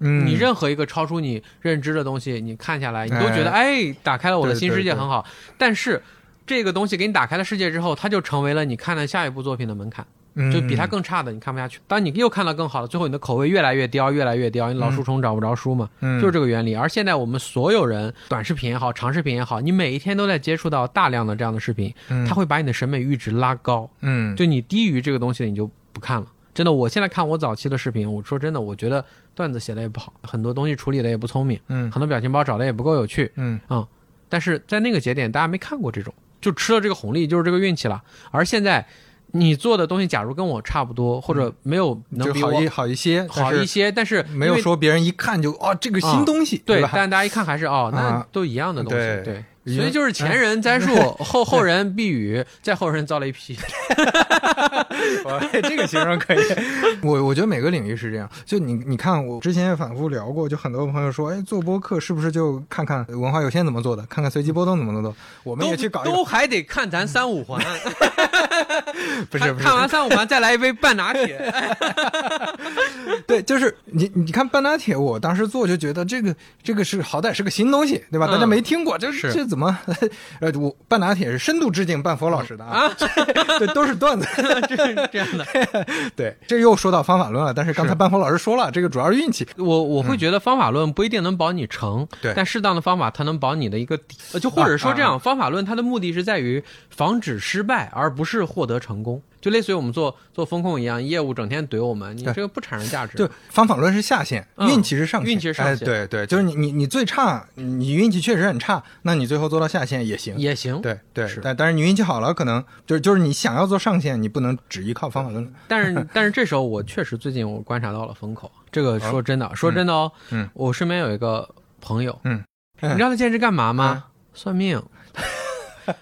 嗯，你任何一个超出你认知的东西，你看下来，你都觉得哎，打开了我的新世界，对对对很好。但是这个东西给你打开了世界之后，它就成为了你看的下一部作品的门槛。就比它嗯更差的你看不下去。当你又看到更好的，最后你的口味越来越刁，越来越刁，你老书虫找不着书嘛，嗯就是这个原理。而现在我们所有人，短视频也好，长视频也好，你每一天都在接触到大量的这样的视频，嗯它会把你的审美阈值拉高，嗯就你低于这个东西，你就不看了。真的，我现在看我早期的视频，我说真的，我觉得段子写的也不好，很多东西处理的也不聪明，嗯很多表情包找的也不够有趣。嗯但是在那个节点，大家没看过这种，就吃了这个红利，就是这个运气了。而现在，你做的东西，假如跟我差不多，或者没有能比我就好一好一些，好一些，但是没有说别人一看就哦这个新东西，对，吧？但大家一看还是哦，那啊都一样的东西，对所以就是前人栽树，后后人避雨，再后人造雷劈。哇这个形容可以。我我觉得每个领域是这样。就你你看，我之前也反复聊过，就很多朋友说，哎，做播客是不是就看看文化有限怎么做的，看看随机波动怎么做？我们也去搞一个，都还得看咱三五环，不是不是看看完三五环再来一杯半拿铁。对，就是你你看半拿铁，我当时做就觉得这个这个是好歹是个新东西，对吧？嗯大家没听过，这是这怎么？呃，我半打铁是深度致敬半佛老师的啊，啊，对，都是段子。这是这样的。对，这又说到方法论了。但是刚才半佛老师说了，这个主要是运气。我我会觉得方法论不一定能保你成，嗯对但适当的方法它能保你的一个底，呃就或者说这样，方法论它的目的是在于防止失败，而不是获得成功。就类似于我们做做风控一样，业务整天怼我们，你这个不产生价值。就方法论是下限，嗯运气是上限。运气是上限哎，对对，就是你你你最差，你运气确实很差，那你最后做到下限也行。也行，对对是，但但是你运气好了，可能就是就是你想要做上限，你不能只依靠方法论。但是 但是这时候我确实最近我观察到了风口，这个说真的，说真的哦，嗯我身边有一个朋友，嗯你知道他兼职干嘛吗？啊算命。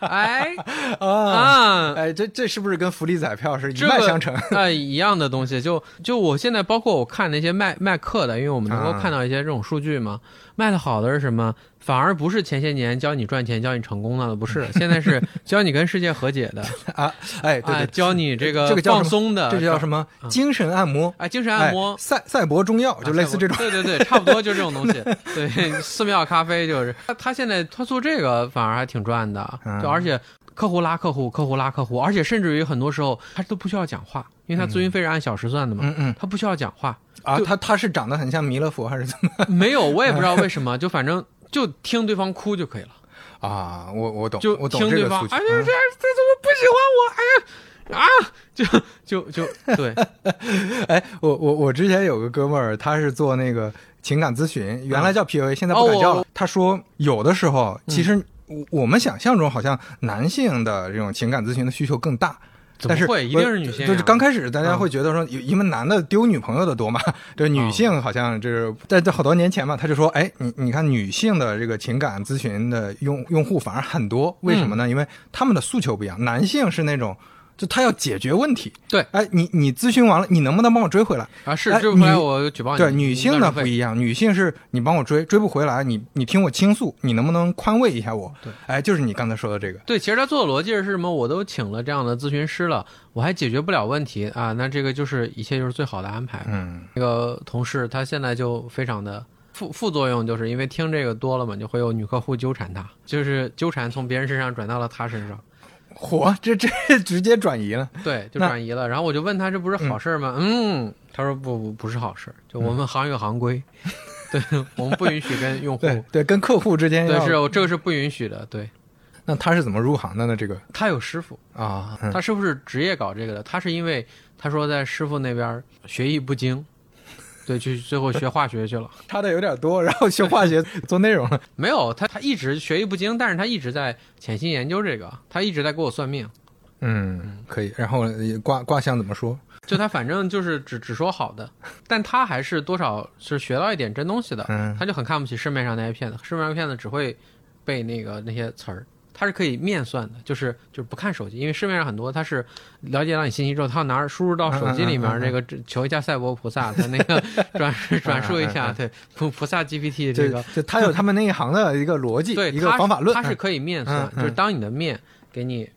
哎 啊，啊，哎，这这是不是跟福利彩票是一脉相承？啊，一样的东西，就就我现在包括我看那些卖卖课的，因为我们能够啊看到一些这种数据嘛，卖的好的是什么？反而不是前些年教你赚钱、教你成功的，不是，现在是教你跟世界和解的，啊，哎，对对，啊教你这个这个叫放松的，这就叫什么精神按摩。啊，精神按摩哎。赛赛博中药，就类似这种。对对对，差不多就这种东西。对，寺庙咖啡就是他，他现在他做这个反而还挺赚的，嗯就而且客户拉客户，客户拉客户，而且甚至于很多时候他都不需要讲话，因为他咨询费是按小时算的嘛，嗯嗯他不需要讲话。啊，他他是长得很像弥勒佛还是怎么没有，我也不知道为什么，就反正就听对方哭就可以了，啊？我我懂，就我懂听对方，这个诉求。哎，呀这嗯这怎么不喜欢我？哎呀啊，就就就对，哎，我我我之前有个哥们儿，他是做那个情感咨询，原来叫 PUA，现在不敢叫了。哦他说，有的时候嗯其实我我们想象中好像男性的这种情感咨询的需求更大。但是会？一定是女性呀。就是刚开始大家嗯会觉得说，因为男的丢女朋友的多嘛，这女性好像就是在在好多年前嘛，他就说，哎，你你看女性的这个情感咨询的用用户反而很多，为什么嗯呢？因为他们的诉求不一样，男性是那种。就他要解决问题，对，哎，你你咨询完了，你能不能帮我追回来？啊，是哎追不回来我举报你。对，女性的的不一样，女性是你帮我追，追不回来，你你听我倾诉，你能不能宽慰一下我？对，哎，就是你刚才说的这个，对，其实他做的逻辑是什么？我都请了这样的咨询师了，我还解决不了问题啊，那这个就是一切就是最好的安排。嗯那个同事他现在就非常的副副作用，就是因为听这个多了嘛，就会有女客户纠缠他，就是纠缠从别人身上转到了他身上，嚯，这这直接转移了，对，就转移了。然后我就问他这不是好事儿吗？嗯，他说不不不是好事儿，就我们行有行规，对我们不允许跟用户。对对，跟客户之间对，是这个是不允许的。对那他是怎么入行的呢？这个他有师傅，啊，嗯他师傅是职业搞这个的，他是因为他说在师傅那边学艺不精，对，去最后学化学去了。差的有点多，然后学化学 做内容了。没有，他他一直学艺不精，但是他一直在潜心研究这个，他一直在给我算命。嗯，可以。然后呃卦卦象怎么说？就他反正就是只只说好的，但他还是多少是学到一点真东西的。嗯他就很看不起市面上那些骗子，市面上骗子只会背那个那些词儿，他是可以面算的，就是就是不看手机，因为市面上很多它是了解到你信息之后，它要拿输入到手机里面那个求一下赛博菩萨，的那个 转转述一下，对菩菩萨 GPT 这个，就它有他们那一行的一个逻辑，对一个方法论。它是可以面算，就是当你的面给你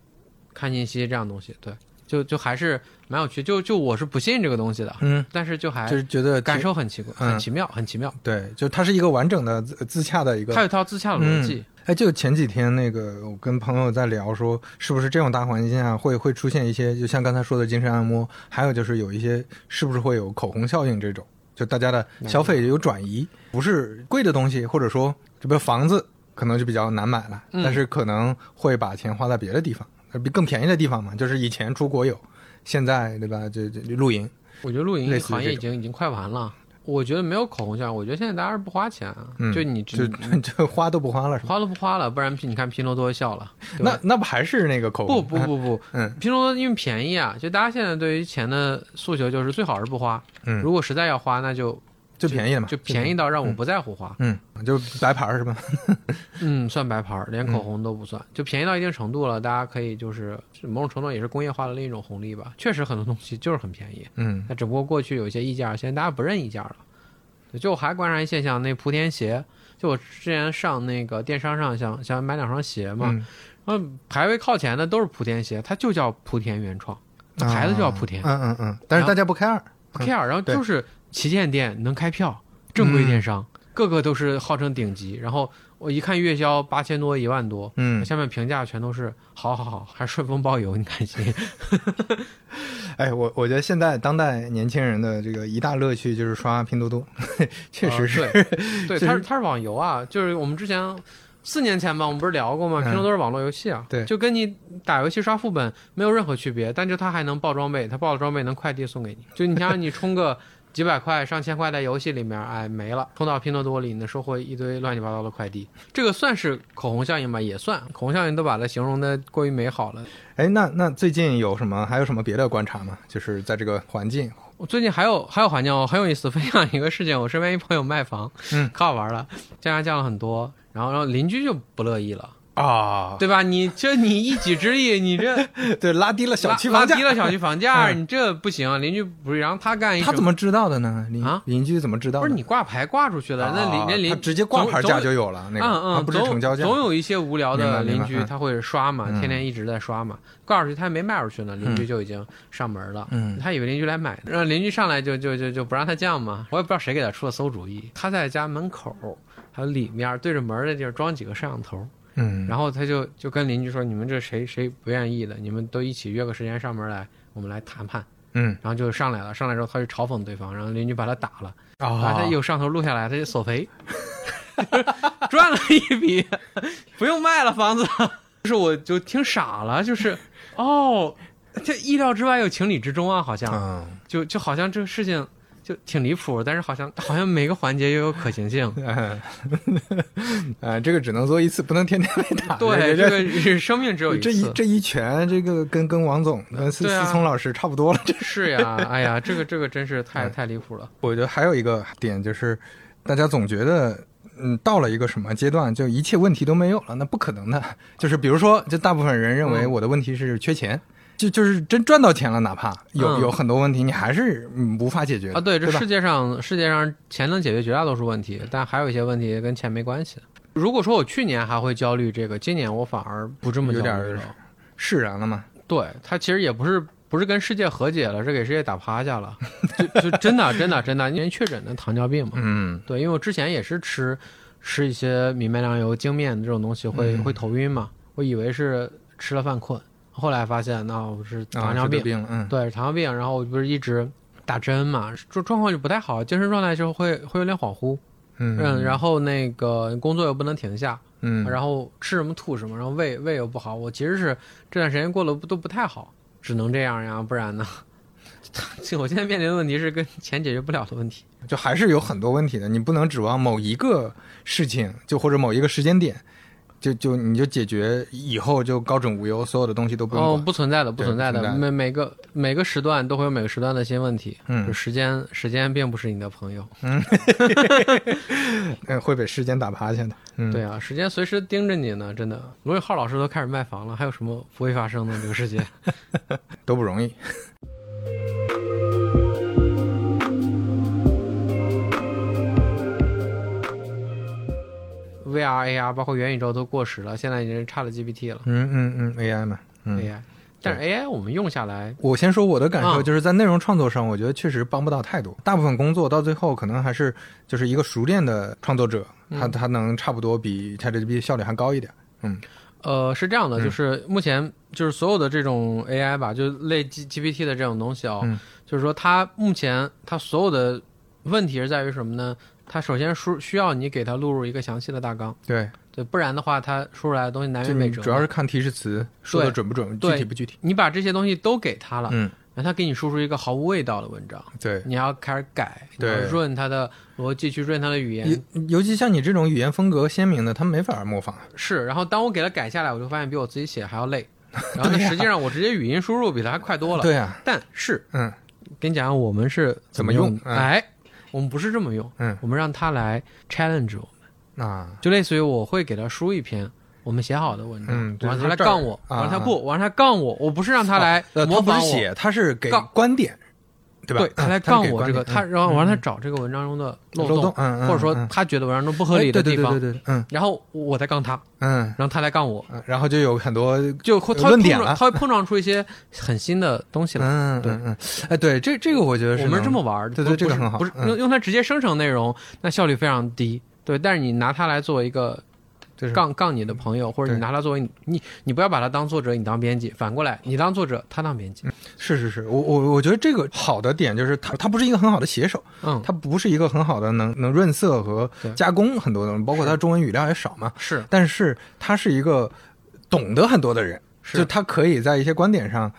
看信息这样东西，对，就就还是蛮有趣，就就我是不信这个东西的，嗯，但是就还就是觉得感受很奇怪，嗯。很奇妙，很奇妙。对，就它是一个完整的自自洽的一个它有一套自洽的逻辑，哎，就前几天那个，我跟朋友在聊说，是不是这种大环境下会会出现一些，就像刚才说的精神按摩，还有就是有一些是不是会有口红效应这种，就大家的消费有转移，不是贵的东西，或者说这不房子可能就比较难买了，嗯但是可能会把钱花在别的地方，呃比更便宜的地方嘛，就是以前出国有，现在对吧？就就就露营，我觉得露营类行业已经已经快完了。我觉得没有口红效应，我觉得现在大家是不花钱啊，嗯，就你就你 就花都不花了是吧？花都不花了，不然你看拼多多笑了，那那不还是那个口不红？不不不，嗯拼多多因为便宜啊，就大家现在对于钱的诉求就是最好是不花，嗯，如果实在要花，那就就便宜了嘛，就便宜到让我不在乎花。嗯，就白牌儿是吧？嗯，算白牌儿，连口嗯红都不算，就便宜到一定程度了，大家可以就是某种程度也是工业化的另一种红利吧。确实很多东西就是很便宜，嗯那只不过过去有一些溢价，现在大家不认溢价了。就我还观察一现象，那莆田鞋，就我之前上那个电商上想想买两双鞋嘛，嗯然后排位靠前的都是莆田鞋，它就叫莆田原创，牌子就叫莆田，嗯嗯嗯，但是大家不 care，不 care，然后就是旗舰店能开票，正规电商，个个都是号称顶级，然后我一看月销八千多一万多，嗯，下面评价全都是好好好，还顺丰包邮，你开心？哎，我我觉得现在当代年轻人的这个一大乐趣就是刷拼多多，确实是，啊对它是它是网游啊，就是我们之前四年前吧，我们不是聊过吗？嗯拼多多是网络游戏啊，对就跟你打游戏刷副本没有任何区别，但就它还能爆装备，它爆了装备能快递送给你，就你想想你充个。几百块、上千块在游戏里面，哎，没了，充到拼多多里，你能收获一堆乱七八糟的快递。这个算是口红效应吧？也算，口红效应都把它形容的过于美好了。哎，那那最近有什么还有什么别的观察吗？就是在这个环境，我最近还有还有环境，我很有意思，分享一个事情。我身边一朋友卖房，嗯，可好玩了，降价降了很多，然后然后邻居就不乐意了，啊，对吧？你这你一己之力，你这 对，拉低了小区房价拉低，了小区房价，嗯你这不行。邻居不是让他干他怎么知道的呢？邻啊邻居怎么知道的？不是你挂牌挂出去了？那邻啊那邻他直接挂牌总价就有了，那个嗯嗯，不是总成交价。总有一些无聊的邻居他会刷嘛，嗯天天一直在刷嘛，挂出去他还没卖出去呢，邻居就已经上门了。嗯他以为邻居来买，让邻居上来就就就就不让他降嘛。我也不知道谁给他出的馊主意。他在家门口还有里面对着门的地儿装几个摄像头，嗯，然后他就就跟邻居说：“你们这谁谁不愿意的，你们都一起约个时间上门来，我们来谈判。”嗯然后就上来了，上来之后他就嘲讽对方，然后邻居把他打了。啊他有上头录下来，他就索赔，赚了一笔，不用卖了房子。就是我就听傻了，就是 哦，这意料之外又情理之中啊，好像嗯，就就好像这个事情就挺离谱，但是好像好像每个环节又有可行性。哎，呃，这个只能做一次，不能天天被打。对，这这个是生命只有一次。这一这一拳，这个跟跟王总、跟思啊思聪老师差不多了。这是呀，哎呀，这个这个真是太嗯太离谱了。我觉得还有一个点就是，大家总觉得，嗯，到了一个什么阶段，就一切问题都没有了，那不可能的。就是比如说，就大部分人认为嗯我的问题是缺钱，就就是真赚到钱了，哪怕有、嗯有很多问题，你还是嗯无法解决啊，对，这世界上世界上钱能解决绝大多数问题，但还有一些问题跟钱没关系。如果说我去年还会焦虑这个，今年我反而不这么焦有点儿虑了。释然了嘛。对，他其实也不是不是跟世界和解了，是给世界打趴下了。就就真的真的真的，因为确诊的糖尿病嘛。嗯对，因为我之前也是吃吃一些米面粮油、精面这种东西会、嗯会头晕嘛，我以为是吃了犯困，后来发现那我是啊，糖尿病。嗯，对，糖尿病，然后我不是一直打针嘛，状状况就不太好，精神状态就会会有点恍惚，嗯嗯，然后那个工作又不能停下，嗯，然后吃什么吐什么，然后胃胃又不好，我其实是这段时间过得不都不太好，只能这样呀，不然呢？我现在面临的问题是跟钱解决不了的问题。就还是有很多问题的，你不能指望某一个事情，就或者某一个时间点，就就你就解决以后就高枕无忧，所有的东西都不用哦，不存在的，不存在的，在的每每个每个时段都会有每个时段的新问题。嗯就时间时间并不是你的朋友。嗯，会被时间打趴下的。嗯，对啊，时间随时盯着你呢，真的。罗永浩老师都开始卖房了，还有什么不会发生的这个世界？都不容易。VR、AR 包括元宇宙都过时了，现在已经是差了 GPT 了、嗯嗯嗯，AI 嘛，嗯。AI。但是 AI 我们用下来，我先说我的感受，嗯就是在内容创作上，我觉得确实帮不到太多。大部分工作到最后，可能还是就是一个熟练的创作者，他嗯他能差不多比 ChatGPT 效率还高一点。嗯呃，是这样的，嗯就是目前就是所有的这种 AI 吧，就类 G GPT 的这种东西哦，嗯就是说它目前它所有的问题是在于什么呢？它首先输需要你给它录入一个详细的大纲，对，对，不然的话它输出来的东西南就你辕北辙。主要是看提示词说的准不准，具体不具体。你把这些东西都给他了，嗯，让他给你输出一个毫无味道的文章，对。你要开始改，对润它的逻辑，去润它的语言。尤尤其像你这种语言风格鲜明的，他没法模仿。是，然后当我给他改下来，我就发现比我自己写还要累。然后呢，实际上我直接语音输入比他还快多了。对啊、但是嗯跟你讲，我们是怎么用嗯哎，我们不是这么用，嗯。我们让他来 challenge 我们，啊，就类似于我会给他输一篇我们写好的文章，嗯我让就是这儿它来杠我，啊我让他不，我让他杠我，我不是让他来模仿我，是写，他是给杠。观点，对吧？对他来杠我这个，他然后我让他嗯找这个文章中的漏漏洞，或者说嗯他觉得文章中不合理的地方，对对对对，嗯然后我再杠他，嗯然后他来杠我，嗯，然后就有很多就会他会碰撞，论点了他会碰撞出一些很新的东西来。对嗯嗯嗯，哎，对，这这个我觉得是我们是这么玩的，对对这个很好不是嗯用用它直接生成内容，那效率非常低。对，但是你拿它来作为一个就是杠杠你的朋友，或者你拿他作为你你你不要把他当作者，你当编辑，反过来你当作者，他当编辑。是是是，我我我觉得这个好的点就是他他不是一个很好的写手，嗯，他不是一个很好的能能润色和加工很多东西，包括他中文语料也少嘛，是。但是他是一个懂得很多的人，是。就他可以在一些观点上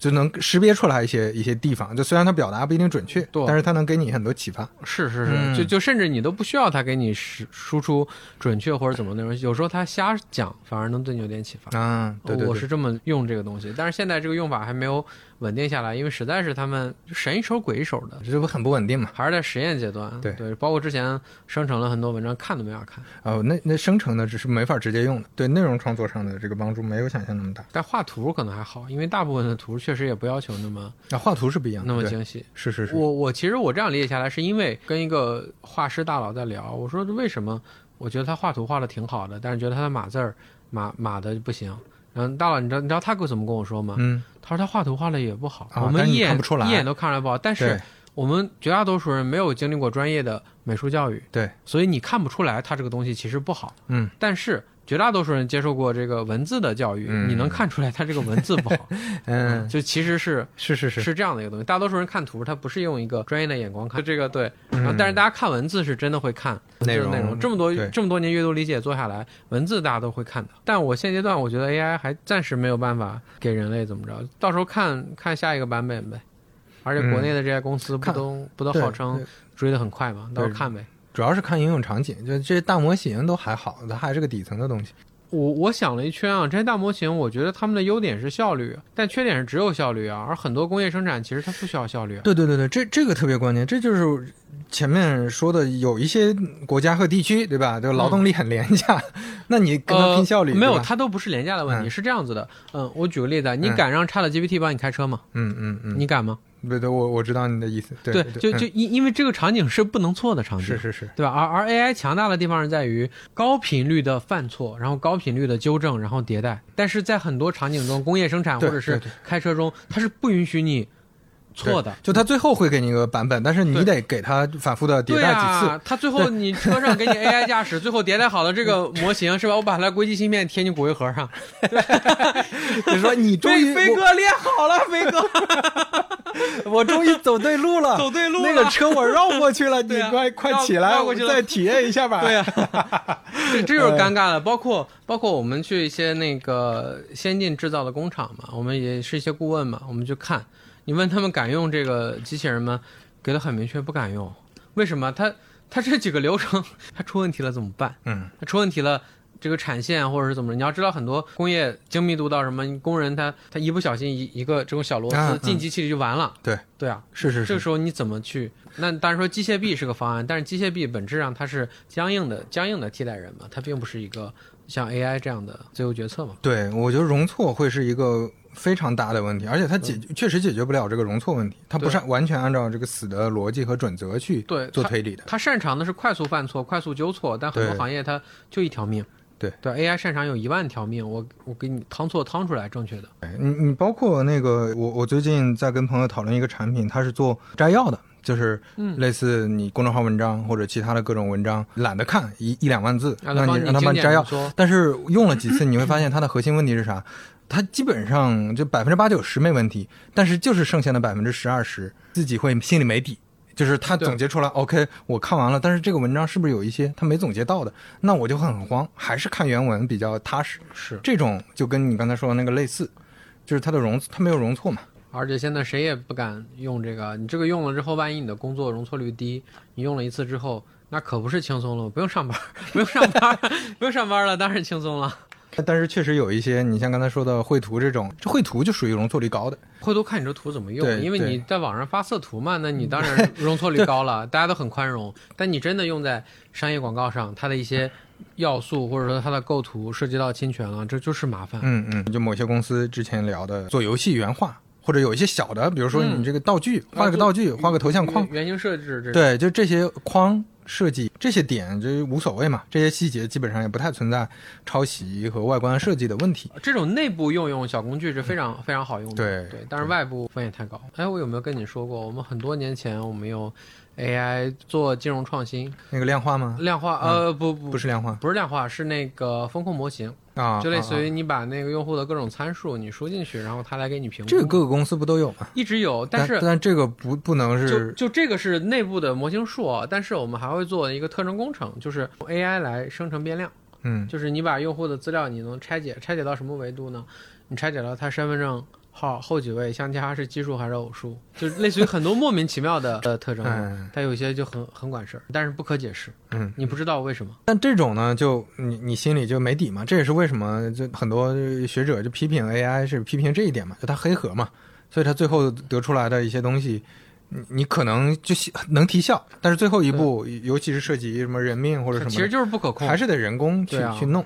就能识别出来一些一些地方。就虽然它表达不一定准确，但是它能给你很多启发。是是是，嗯就就甚至你都不需要他给你输输出准确或者怎么内容，有时候他瞎讲反而能对你有点启发。啊，对对对我是，这么用这个东西，但是现在这个用法还没有稳定下来，因为实在是他们神一手鬼一手的，这不很不稳定嘛？还是在实验阶段。对对，包括之前生成了很多文章，看都没法看。哦，那那生成的只是没法直接用的，对内容创作上的这个帮助没有想象那么大。但画图可能还好，因为大部分的图确实也不要求那么啊，画图是不一样的，那么精细。是是是，我我其实我这样理解下来，是因为跟一个画师大佬在聊，我说为什么我觉得他画图画的挺好的，但是觉得他的码字儿码码的不行。然后大佬，你知道你知道他怎么跟我说吗？嗯，他说他画图画的也不好，啊我们一眼看不出来一眼都看出来不好。但是我们绝大多数人没有经历过专业的美术教育，对，所以你看不出来他这个东西其实不好。嗯，但是绝大多数人接受过这个文字的教育，嗯你能看出来他这个文字不好。嗯，就其实是是是是，是这样的一个东西。大多数人看图，他不是用一个专业的眼光看，就这个对。嗯然后，但是大家看文字是真的会看内容就是内容。这么多这么多年阅读理解做下来，文字大家都会看的。但我现阶段我觉得 AI 还暂时没有办法给人类怎么着，到时候看看下一个版本呗。而且国内的这些公司不看都不都号称追得很快嘛？到时候看呗。主要是看应用场景，就这些大模型都还好，它还是个底层的东西。我我想了一圈啊，这些大模型，我觉得他们的优点是效率，但缺点是只有效率啊。而很多工业生产其实它不需要效率啊。对对对对，这这个特别关键，这就是前面说的，有一些国家和地区，对吧？这个劳动力很廉价，那你跟他拼效率，呃、没有，它都不是廉价的问题，嗯是这样子的。嗯，我举个例子，啊，你嗯敢让 Chat GPT 帮你开车吗？嗯嗯嗯，你敢吗？对对，我我知道你的意思，对对，就就因因为这个场景是不能错的场景，是是是，对吧？而而 AI 强大的地方是在于高频率的犯错，然后高频率的纠正，然后迭代。但是在很多场景中，工业生产或者是开车中，它是不允许你错的。就他最后会给你一个版本，但是你得给他反复的迭代几次。啊，最后你车上给你 AI 驾驶，最后迭代好了这个模型是吧？我把它的硅基芯片贴你骨灰盒上，你说你终于飞飞哥练好了，飞哥我，我终于走对路了，走对路了那个车我绕过去了，你快快起来，我再体验一下吧。对呀、这这就是尴尬了。包括包括我们去一些那个先进制造的工厂嘛，我们也是一些顾问嘛，我们去看，你问他们敢用这个机器人吗？给的很明确，不敢用。为什么？他他这几个流程，他出问题了怎么办？嗯，他出问题了。这个产线或者是怎么着？你要知道，很多工业精密度到什么，工人他他一不小心一一个这种小螺啊丝进机器里就完了。对对啊，是是是，这个时候你怎么去？那当然说机械臂是个方案，但是机械臂本质上它是僵硬的、僵硬的替代人嘛，它并不是一个像 AI 这样的自由决策嘛。对，我觉得容错会是一个非常大的问题，而且它解决确实解决不了这个容错问题，它不是完全按照这个死的逻辑和准则去做推理的。它擅长的是快速犯错、快速纠错，但很多行业它就一条命。对对，AI 擅长有一万条命，我我给你趟错趟出来正确的。对你你包括那个我我最近在跟朋友讨论一个产品，它是做摘要的，就是嗯类似你公众号文章或者其他的各种文章懒得看一一两万字，让你让他帮你摘要但是用了几次，你会发现它的核心问题是啥？它基本上就百分之八九十没问题，但是就是剩下的百分之十二十，自己会心里没底。就是他总结出来，OK，我看完了，但是这个文章是不是有一些他没总结到的？那我就会很慌，还是看原文比较踏实。是，这种就跟你刚才说的那个类似，就是它的容，它没有容错嘛。而且现在谁也不敢用这个，你这个用了之后，万一你的工作容错率低，你用了一次之后，那可不是轻松了，不用上班，不用上班，不用上班了，当然轻松了。但是确实有一些，你像刚才说的绘图这种，这绘图就属于容错率高的。绘图看你这图怎么用，因为你在网上发色图嘛，那你当然容错率高了，大家都很宽容。但你真的用在商业广告上，它的一些要素或者说它的构图涉及到侵权了，这就是麻烦。嗯嗯，就某些公司之前聊的做游戏原画，或者有一些小的，比如说嗯你这个道具，画了个道具，画个头像框，原原型设置这对，就这些框设计这些点就无所谓嘛，这些细节基本上也不太存在抄袭和外观设计的问题。这种内部用用小工具是非常非常好用的。对对，但是外部风险太高。哎，我有没有跟你说过，我们很多年前我们用 AI 做金融创新那个量化吗？量化，呃，不不不是量化不是量化，是那个风控模型，啊，就类似于你把那个用户的各种参数你输进去，然后它来给你评估。这个各个公司不都有吗？一直有，但是但这个不不能是就这个是内部的模型数啊，但是我们还会做一个特征工程，就是用 AI 来生成变量，嗯就是你把用户的资料你能拆解，拆解到什么维度呢？你拆解到他身份证号后几位相加是奇数还是偶数，就类似于很多莫名其妙的 呃特征。嗯它有些就很很管事儿，但是不可解释，嗯，你不知道为什么。但这种呢，就你你心里就没底嘛。这也是为什么就很多学者就批评 AI 是批评这一点嘛，就它黑盒嘛，所以它最后得出来的一些东西，你你可能就能提效，但是最后一步，尤其是涉及什么人命或者什么，其实就是不可控，还是得人工去、啊去弄。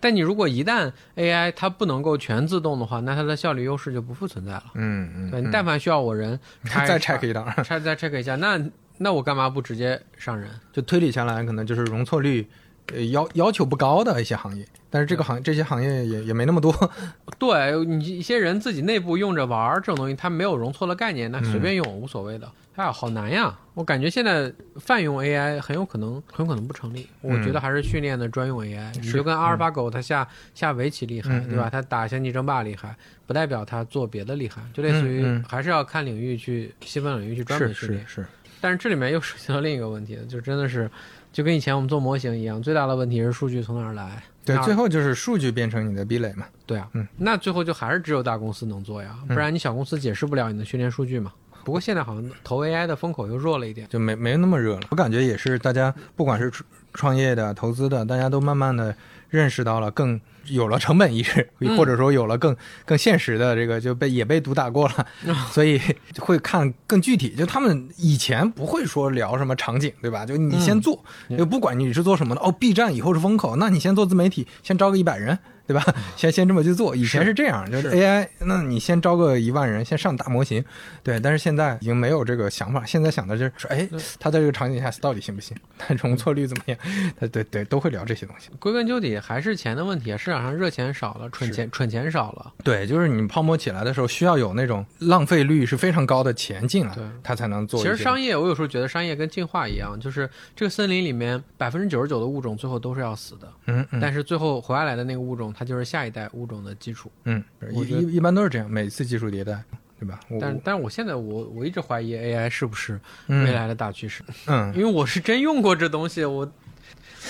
但你如果一旦 AI 它不能够全自动的话，那它的效率优势就不复存在了。嗯嗯，对你但凡需要我人 拆再 check 一档，再再 check 一下，那那我干嘛不直接上人？就推理下来，可能就是容错率。呃，要要求不高的一些行业，但是这个行这些行业也也没那么多。对你一些人自己内部用着玩儿这种东西，他没有容错的概念，那随便用、无所谓的。哎呀，好难呀！我感觉现在泛用 AI 很有可能很有可能不成立。我觉得还是训练的专用 AI。你就跟阿尔法狗它下下围棋厉害，嗯对吧？它打星际争霸厉害，不代表它做别的厉害，就类似于还是要看领域去细分领域去专门是训练。是是，但是这里面又涉及到另一个问题，就真的是就跟以前我们做模型一样，最大的问题是数据从哪儿来？对，最后就是数据变成你的壁垒嘛。对啊，嗯，那最后就还是只有大公司能做呀，不然你小公司解释不了你的训练数据嘛。不过现在好像投 AI 的风口又弱了一点。就没没那么热了。我感觉也是，大家不管是创创业的、投资的，大家都慢慢的认识到了更有了成本意识，嗯或者说有了更更现实的这个就被也被毒打过了，所以会看更具体。就他们以前不会说聊什么场景，对吧？就你先做，嗯就不管你是做什么的。哦，B 站以后是风口，那你先做自媒体，先招个一百人。对吧？先先这么去做，以前是这样，就是 AI，那你先招个一万人，先上大模型，对。但是现在已经没有这个想法，现在想的就是说，哎，他在这个场景下到底行不行？他容错率怎么样？他对对都会聊这些东西。归根究底还是钱的问题，市场上热钱少了，蠢钱蠢钱少了。对，就是你泡沫起来的时候，需要有那种浪费率是非常高的钱进来对，它才能做。其实商业，我有时候觉得商业跟进化一样，就是这个森林里面百分之九十九的物种最后都是要死的，嗯嗯但是最后活下来的那个物种，它就是下一代物种的基础。嗯，一一一般都是这样，每次技术迭代，对吧？但但是我现在我我一直怀疑 AI 是不是嗯未来的大趋势，嗯，因为我是真用过这东西，我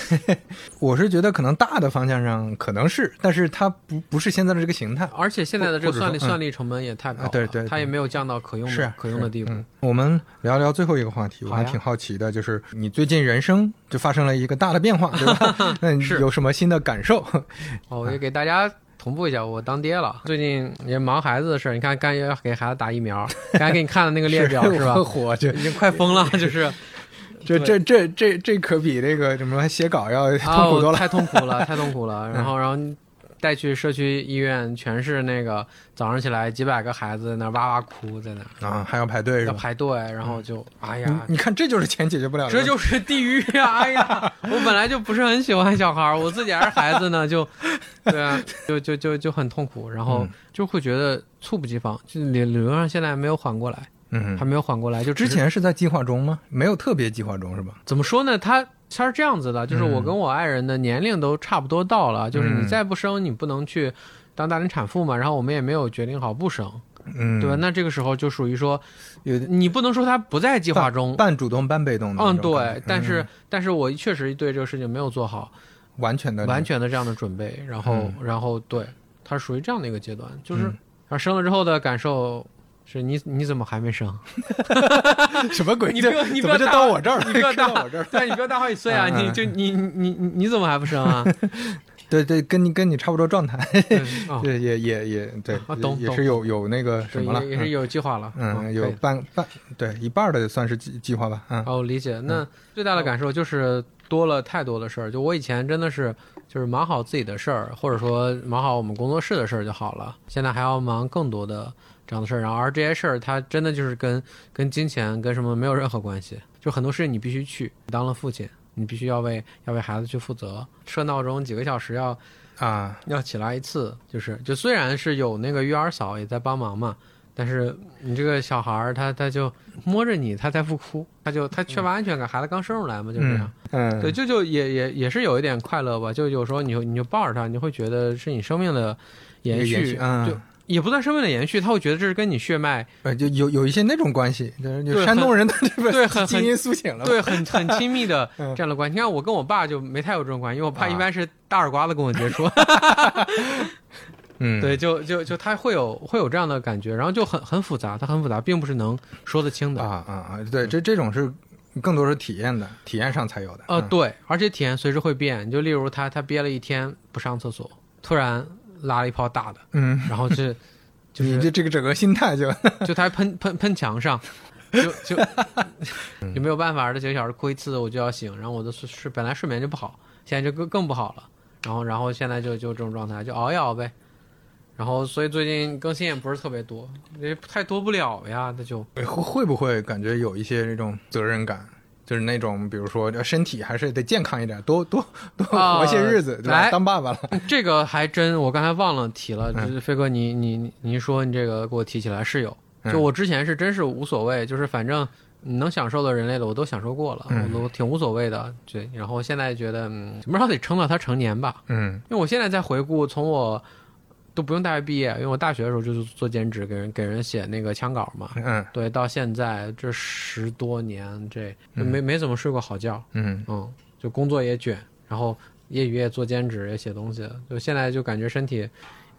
我是觉得可能大的方向上可能是，但是它不不是现在的这个形态。而且现在的这个算力算力成本也太高了，啊对对对它也没有降到可用是的可用的地步。嗯，我们聊聊最后一个话题，我还挺好奇的，就是你最近人生就发生了一个大的变化，对吧？那你是有什么新的感受？哦，我就给大家同步一下，我当爹了，最近也忙孩子的事儿。你看，刚要给孩子打疫苗，刚才给你看的那个列表是吧？火就已经快疯了，就是 这这这这这可比那个什么写稿要啊，痛苦多了。我太痛苦了，太痛苦了。然后，然后带去社区医院，全是那个早上起来几百个孩子在那哇哇哭，在那啊，还要排队是要？排队，然后就哎呀，你你看，这就是钱解决不了的。这就是地狱呀！哎呀，我本来就不是很喜欢小孩儿，我自己还是孩子呢，就，对啊，就就就就很痛苦，然后嗯就会觉得猝不及防，就理理论上现在没有缓过来，嗯还，没有缓过来，就之前是在计划中吗？没有特别计划中是吧？怎么说呢？他他是这样子的，就是我嗯跟我爱人的年龄都差不多到了，就是你嗯再不生，你不能去当大龄产妇嘛，然后我们也没有决定好不生，嗯，对吧？那这个时候就属于说，有你不能说他不在计划中。半主动半被动的嗯。对，但是嗯但是我确实对这个事情没有做好，完全的完全的这样的准备，然后、嗯然后对，它是属于这样的一个阶段，就是，嗯然后生了之后的感受是你你怎么还没生？什么鬼？你不你不要大到我这儿了？你不要大到我这儿。对，你不要大好几岁啊！你就你你你你你怎么还不生啊？对对，跟你跟你差不多状态。对也也也对啊，懂也是有有那个什么了，也也是有计划了。嗯，嗯，有半半对一半儿的算是计计划吧，嗯哦，理解。那最大的感受就是多了太多的事儿。就我以前真的是就是忙好自己的事儿，或者说忙好我们工作室的事儿就好了。现在还要忙更多的这样的事儿，然后而这些事儿它真的就是跟跟金钱跟什么没有任何关系。就很多事情你必须去，当了父亲，你必须要为要为孩子去负责。设闹钟几个小时要啊，要起来一次，就是就虽然是有那个育儿嫂也在帮忙嘛，但是你这个小孩儿他他就摸着你，他才不哭，他就他缺乏安全感，孩子刚生出来嘛，就这样。嗯，对，就就也也也是有一点快乐吧，就有时候你就你就抱着他，你会觉得是你生命的延续，延续嗯就也不算生命的延续，他会觉得这是跟你血脉呃，就有有一些那种关系，就是就山东人的这个对很基因苏醒了，对很很 亲密的嗯这样的关系。你看我跟我爸就没太有这种关系，因为我爸啊一般是大耳刮子跟我接触。嗯，对，就就就他会有会有这样的感觉，然后就很很复杂，它很复杂，并不是能说得清的。啊啊啊，对，这这种是更多是体验的，体验上才有的。呃，嗯，对，而且体验随时会变。就例如他他憋了一天不上厕所，突然拉了一泡大的，嗯，然后是 就是你这这个整个心态就，就他喷喷喷墙上，就就 就没有办法，这几个小时哭一次我就要醒，然后我的睡睡本来睡眠就不好，现在就更更不好了，然后然后现在就就这种状态，就熬一熬呗。然后所以最近更新也不是特别多，也太多不了呀，那就会会不会感觉有一些这种责任感？就是那种，比如说身体还是得健康一点，多多多啊活些日子，对吧？来当爸爸了，这个还真，我刚才忘了提了，嗯就是飞哥你你你说你这个给我提起来是有，嗯就我之前是真是无所谓，就是反正能享受的人类的我都享受过了，嗯我都挺无所谓的，对。然后现在觉得，嗯，什么时候得撑到他成年吧？嗯因为我现在在回顾，从我都不用大学毕业，因为我大学的时候就是做兼职，给人给人写那个枪稿嘛。嗯。对，到现在这十多年，这没没怎么睡过好觉，嗯。嗯，就工作也卷，然后业余也做兼职，也写东西，就现在就感觉身体也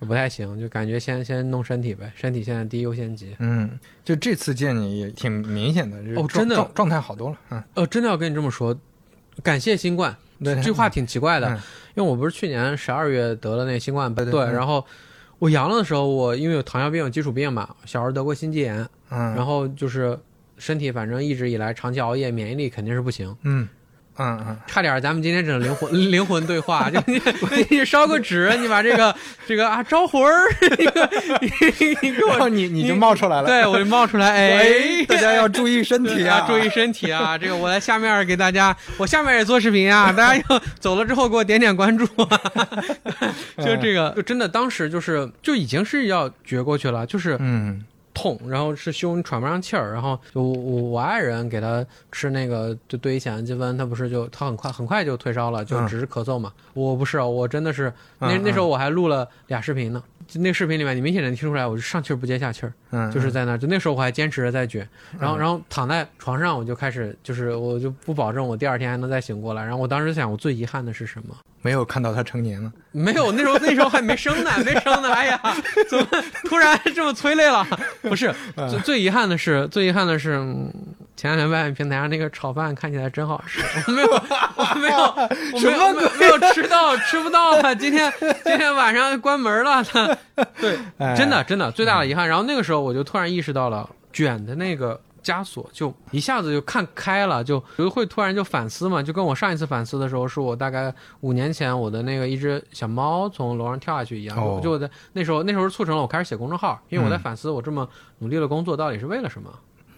不太行，就感觉先先弄身体呗，身体现在第一优先级。嗯，就这次见你也挺明显的，哦真的状状态好多了，嗯，呃，真的要跟你这么说，感谢新冠，对这句话挺奇怪的，嗯。因为我不是去年十二月得了那新冠，对然后我阳了的时候，我因为有糖尿病、有基础病嘛，小时候得过心肌炎，嗯，然后就是身体反正一直以来长期熬夜，免疫力肯定是不行。嗯嗯嗯，差点儿咱们今天整灵魂 灵魂对话，就你你烧个纸，你把这个这个啊招魂儿，你个你你给我然后你你就冒出来了，对我就冒出来，哎哎，，大家要注意身体对 啊，注意身体啊！这个我在下面给大家，我下面也做视频啊，大家要走了之后给我点点关注啊。就这个，就真的当时就是就已经是要绝过去了，就是嗯痛，然后是胸喘不上气儿，然后就我我爱人给他吃那个就对乙酰氨基酚，他不是就他很快很快就退烧了，就嗯只是咳嗽嘛。我不是，我真的是那嗯那时候我还录了俩视频呢。就那视频里面，你明显能听出来，我就上气儿不接下气儿。嗯，就是在那儿，就那时候我还坚持着在卷，然后嗯然后躺在床上，我就开始就是我就不保证我第二天还能再醒过来。然后我当时想，我最遗憾的是什么？没有看到他成年了，没有，那时候那时候还没生呢，没生呢。哎呀，怎么突然这么催泪了？不是，嗯最最遗憾的是，最遗憾的是，嗯前两天外卖平台上那个炒饭看起来真好吃，我没有，我没有，我没有没有吃到，吃不到了。今天今天晚上关门了，对，哎真的真的最大的遗憾。然后那个时候我就突然意识到了卷的那个枷锁，就一下子就看开了，就就会突然就反思嘛。就跟我上一次反思的时候，是我大概五年前我的那个一只小猫从楼上跳下去一样。哦就我在那时候那时候促成了我开始写公众号，因为我在嗯反思我这么努力的工作到底是为了什么。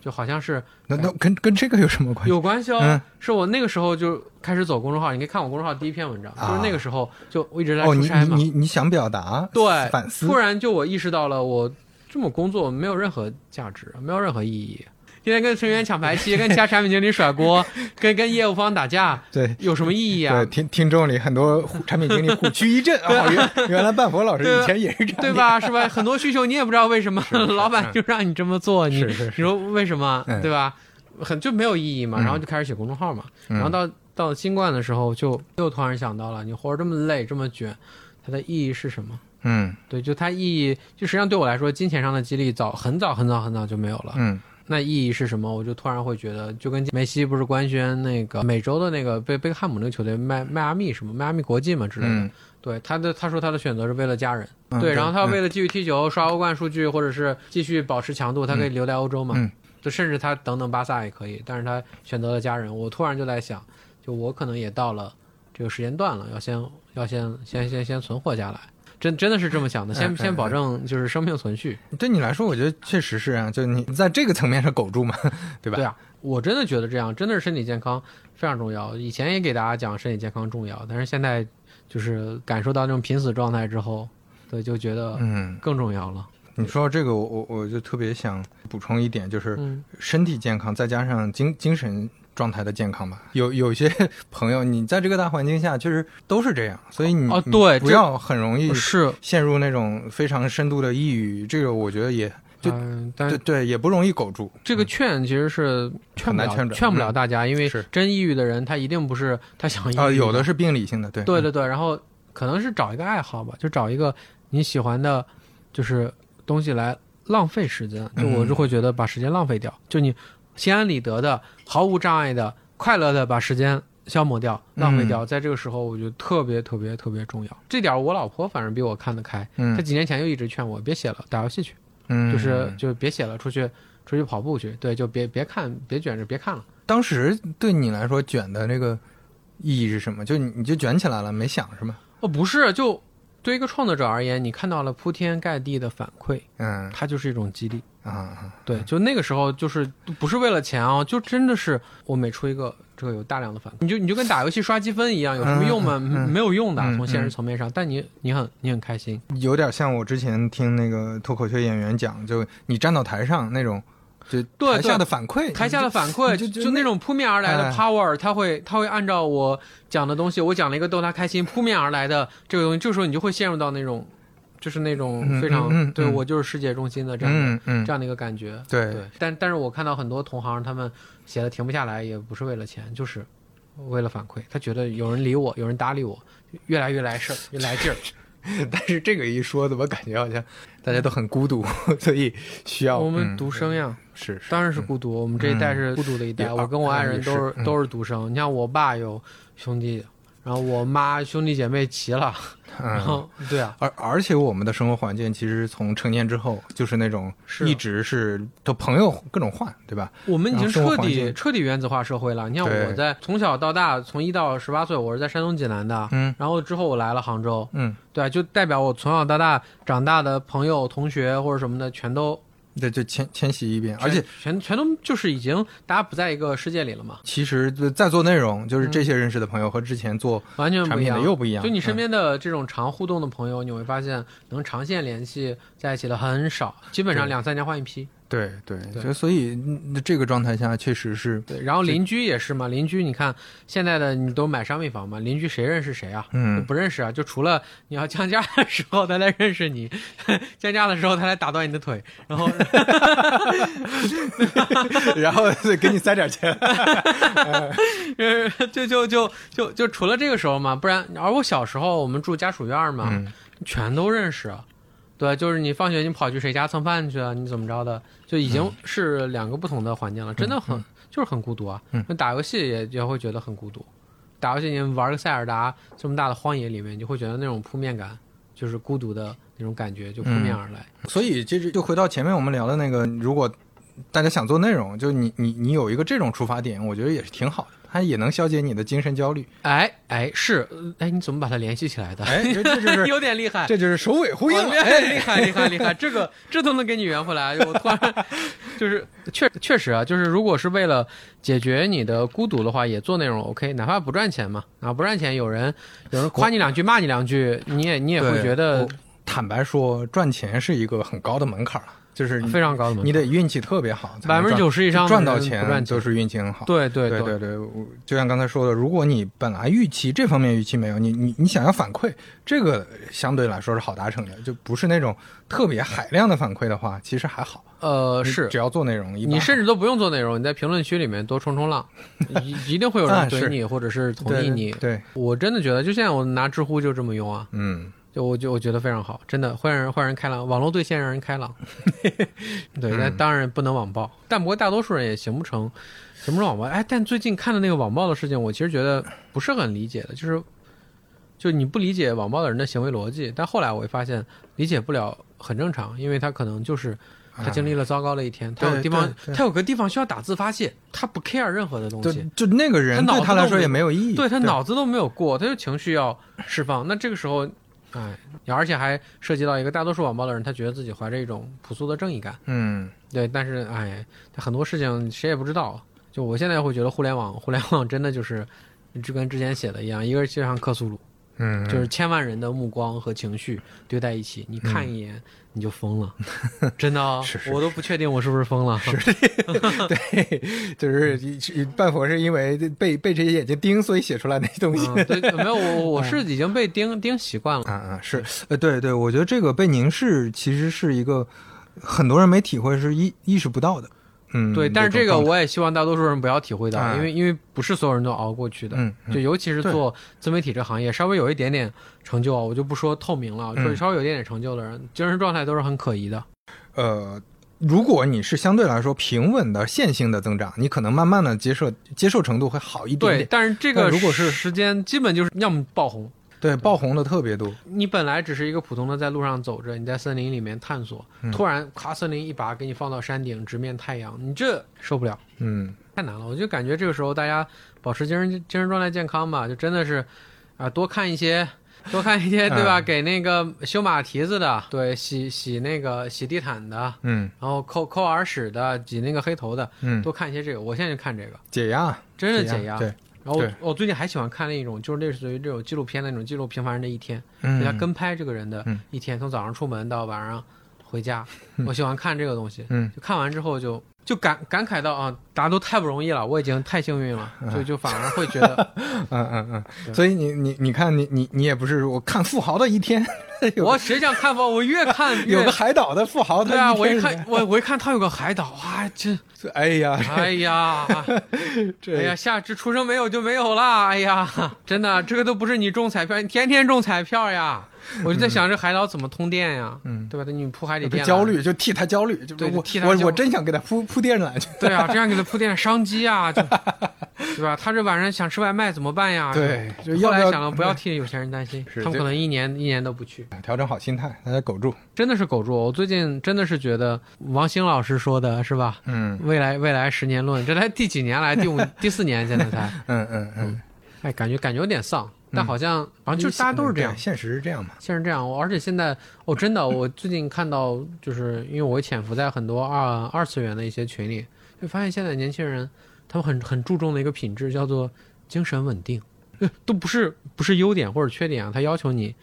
就好像是那那跟跟这个有什么关系？有关系哦，嗯是我那个时候就开始走公众号，你可以看我公众号第一篇文章，啊就是那个时候就我一直在出差嘛，你你你想表达对，反思突，然就我意识到了，我这么工作没有任何价值，没有任何意义。天天跟成员抢排期，跟其他产品经理甩锅，跟跟业务方打架，对。有什么意义啊对，？听听众里很多产品经理虎躯一震啊！原原来半佛老师以前也是这样，对？吧？是吧？很多需求你也不知道为什么，老板就让你这么做，你是是是，你说为什么？嗯对吧？很就没有意义嘛。嗯然后就开始写公众号嘛。嗯然后到到新冠的时候，就又突然想到了，你活着这么累，这么卷，它的意义是什么？嗯对，就它意义，就实际上对我来说，金钱上的激励早很早很早很早就没有了。嗯那意义是什么？我就突然会觉得，就跟梅西不是官宣那个美洲的那个贝贝克汉姆那个球队迈迈阿密什么迈阿密国际嘛之类的。嗯，对他的他说他的选择是为了家人，嗯对，然后他嗯为了继续踢球、刷欧冠数据，或者是继续保持强度，他可以留在欧洲嘛。嗯就甚至他等等巴萨也可以，但是他选择了家人。我突然就在想，就我可能也到了这个时间段了，要先要先先先先存活下来。真真的是这么想的，先先保证就是生命存续。对你来说，我觉得确实是啊，就你在这个层面上苟住嘛，对吧？对啊，我真的觉得这样，真的是身体健康非常重要。以前也给大家讲身体健康重要，但是现在就是感受到这种濒死状态之后，对，就觉得嗯，更重要了。你说到这个，我我我就特别想补充一点，就是嗯身体健康再加上精精神状态的健康吧。有有些 朋友，你在这个大环境下，确实都是这样，所以你哦对不要很容易是，陷入那种非常深度的抑郁。这个我觉得也就嗯，但对对，也不容易苟住。这个劝其实是劝不了，劝转不了大家，因为是真抑郁的人他一定不是他想抑郁啊，有的是病理性的，对，对对对，然后可能是找一个爱好吧，就找一个你喜欢的，就是东西来浪费时间，就我就会觉得把时间浪费掉，就你心安理得的、毫无障碍的、快乐的把时间消磨掉、浪费掉，在这个时候我觉得特别特别特别重要。这点我老婆反正比我看得开，嗯她几年前就一直劝我别写了，打游戏去，嗯，就是就别写了，出去出去跑步去，对，就别别看，别卷着，别看了。当时对你来说卷的这个意义是什么？就你你就卷起来了，没想是吗？哦，不是，就对一个创作者而言，你看到了铺天盖地的反馈，嗯它就是一种激励。对，就那个时候就是不是为了钱哦，就真的是我每出一个这个有大量的反馈，你就你就跟打游戏刷积分一样，有什么用吗？没有用的，嗯从现实嗯。层面上，但你你很你很开心。有点像我之前听那个脱口秀演员讲，就你站到台上那种，就对。台下的反馈，台下的反馈就就那种扑面而来的哎。power，他会他会按照我讲的东西，我讲了一个逗他开心，扑面而来的这个东西，这个时候你就会陷入到那种就是那种嗯非常、嗯嗯嗯对我就是世界中心的这样这样的一个感觉。对对，但但是我看到很多同行他们写的停不下来，也不是为了钱，就是为了反馈。他觉得有人理我，有人搭理我，越来越来事儿，越来劲儿。但是这个一说，怎么感觉好像大家都很孤独，所以需要我们嗯独生呀，是是当然是孤独。我们这一代是孤独的一代，也我跟我爱人都是嗯都是独生。你像我爸有兄弟，然后我妈兄弟姐妹齐了，然嗯。后对啊，而而且我们的生活环境其实从成年之后就是那种是一直是都朋友各种换，对吧？我们已经彻底彻底原子化社会了。你像我在从小到大，从一到十八岁，我是在山东济南的，嗯然后之后我来了杭州，嗯，对啊，就代表我从小到大长大的朋友、同学或者什么的，全都这就迁迁徙一遍，而且全全都就是已经大家不在一个世界里了嘛，其实在做内容，就是这些认识的朋友和之前做完全产品不一样，的又不一样。就你身嗯边的这种常互动的朋友，你会发现能长线联系在一起的很少，基本上两三年换一批。对对，对就所以嗯这个状态下确实是对，然后邻居也是嘛，邻居你看现在的你都买商品房嘛，邻居谁认识谁啊？嗯不认识啊，就除了你要降价的时候他来认识你，降价的时候他来打断你的腿，然后 然后给你塞点钱。呃 就就就就就除了这个时候嘛，不然而我小时候我们住家属院嘛，嗯全都认识。对，就是你放学你跑去谁家蹭饭去啊？你怎么着的？就已经是两个不同的环境了，真的很就是很孤独啊。嗯那打游戏也也会觉得很孤独。打游戏你玩个塞尔达这么大的荒野里面，你就会觉得那种扑面感，就是孤独的那种感觉就扑面而来。所以其实就回到前面我们聊的那个，如果大家想做内容，就你你你有一个这种出发点，我觉得也是挺好的，它也能消解你的精神焦虑。哎哎是，呃哎你怎么把它联系起来的？哎，这这就是 有点厉害。这就是首尾呼应了。哎，哎，厉害厉害厉害，这个这都能给你圆回来。我突然就是确确实啊，就是如果是为了解决你的孤独的话，也做内容 OK，哪怕不赚钱嘛，啊不赚钱，有人有人夸你两句骂你两句，你也你也会觉得坦白说，赚钱是一一个很高的门槛了，就是非常高的门槛你得运气特别好，百分之九十以上赚到钱。钱都是运气很好。对对对对对，我就像刚才说的，如果你本来预期这方面预期没有，你你你想要反馈，这个相对来说是好达成的，就不是那种特别海量的反馈的话，其实还好。呃是只。要做内容，你甚至都不用做内容，你在评论区里面多冲冲浪，一一定会有人怼你，或者是同意你。对，我真的觉得，就现在我拿知乎就这么用啊，嗯，就我就我觉得非常好，真的会让人会让人开朗，网络对线让人开朗。对，但当然不能网暴，但不过大多数人也形不成形不成网暴。哎，但最近看的那个网暴的事情，我其实觉得不是很理解的，就是就你不理解网暴的人的行为逻辑，但后来我会发现理解不了很正常，因为他可能就是。他经历了糟糕的一天，他有地方他有个地方需要打字发泄，他不 care 任何的东西，就那个人对他来说也没有意义，对他脑子都没有过，他就情绪要释放。那这个时候，哎，而且还涉及到一个大多数网暴的人，他觉得自己怀着一种朴素的正义感。嗯，对，但是哎，他很多事情谁也不知道。就我现在会觉得互联网，互联网真的就是就跟之前写的一样，一个就像克苏鲁，嗯，就是千万人的目光和情绪堆在一起，你看一眼。你就疯了，真的、哦，是是我都不确定我是不是疯了。对，就是一半佛是因为被被这些眼睛盯，所以写出来那些东西。嗯、对，没有我我 是已经被盯盯习惯了。啊啊，是，呃，对对，我觉得这个被凝视其实是一个很多人没体会，是意意识不到的。嗯，对，但是这个我也希望大多数人不要体会到，哎因为因为不是所有人都熬过去的。就尤其是做自媒体这行业，稍微有一点点成就啊，我就不说透明了，嗯就是稍微有一点点成就的人，精神状态都是很可疑的。呃，如果你是相对来说平稳的线性的增长，你可能慢慢的接受接受程度会好一点对，但是这个如果是时间，基本就是要么爆红，对，爆红的特别多。你本来只是一个普通的在路上走着，你在森林里面探索，嗯突然咔森林一把给你放到山顶，直面太阳，你这受不了，嗯太难了。我就感觉这个时候大家保持精神精神状态健康吧，就真的是啊、多看一些。多看一些，对吧？嗯给那个修马蹄子的，对，洗洗那个洗地毯的，嗯然后抠抠耳屎的，挤那个黑头的，嗯，多看一些这个。我现在就看这个，解压，真是解压。对，然后我最近还喜欢看那种，就是类似于这种纪录片的那种记录平凡人的一天，嗯。人家跟拍这个人的嗯。一天，从早上出门到晚上回家。嗯。我喜欢看这个东西，嗯。就看完之后就就感感慨到啊，大家都太不容易了，我已经太幸运了，就就反而会觉得，嗯嗯嗯，所以你你你看你你你也不是我看富豪的一天，我谁想看富豪，我越看越 有个海岛的富豪，对啊，我一看我我一看他有个海岛啊，这是，哎呀，哎呀，这哎呀，下至出生没有就没有了。哎呀，真的，这个都不是你中彩票，你天天中彩票呀。我就在想，这海岛怎么通电呀？嗯对吧？你铺海底电缆焦。虑，就替他焦虑，就对我我替他我我真想给他铺铺电缆去。对啊，这样给他铺电商机啊，就对吧？他这晚上想吃外卖怎么办呀？对就后来想了，不要替有钱人担心，是他们可能一年一年都不去。调整好心态，大家苟住。真的是苟住。我最近真的是觉得王兴老师说的是吧？嗯未来未来十年论，这才第几年来？第五 第四年现在才，嗯嗯嗯，哎，感觉感觉有点丧，但好像反正就是大家都是这样。现实是这样嘛。现实这样，我而且现在哦，真的，我最近看到，就是因为我潜伏在很多二二次元的一些群里，就发现现在年轻人他们很很注重的一个品质叫做精神稳定，呃 都不是不是优点或者缺点啊，他要求你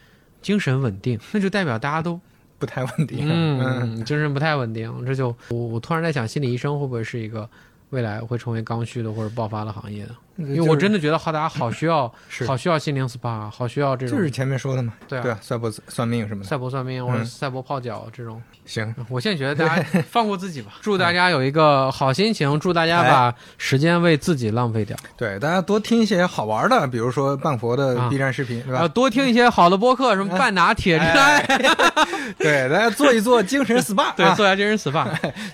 精神稳定，那就代表大家都不太稳定。嗯精神不太稳定，这就我我突然在想，心理医生会不会是一个未来会成为刚需的或者爆发的行业呢？因因为我真的觉得好，大家好需要 是好需要心灵 SPA，好需要这种就是前面说的嘛。对啊对啊，赛博算命什么的。赛博算命或者嗯赛博泡脚这种。行，我现在觉得大家放过自己吧，祝大家有一个好心情，祝大家把时间为自己浪费掉，对，大家多听一些好玩的，比如说半佛的啊 B 站视频，对啊，吧？多听一些好的播客，什么半拿铁之类的，对，大家做一做精神 SPA，对，啊做下精神 SPA。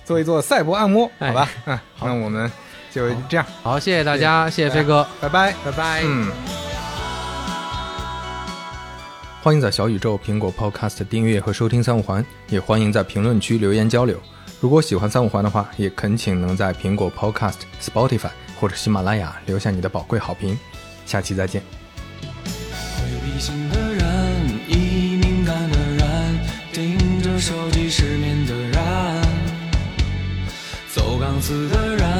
做一做赛博按摩，哎好吧？嗯，那我们就这样，好，谢谢大家，谢谢飞哥，拜拜拜拜。嗯欢迎在小宇宙、苹果 Podcast 订阅和收听三五环，也欢迎在评论区留言交流。如果喜欢三五环的话，也恳请能在苹果 Podcast Spotify 或者喜马拉雅留下你的宝贵好评。下期再见。回避型的人，易敏感的人，盯着手机失眠的人。走钢丝的人。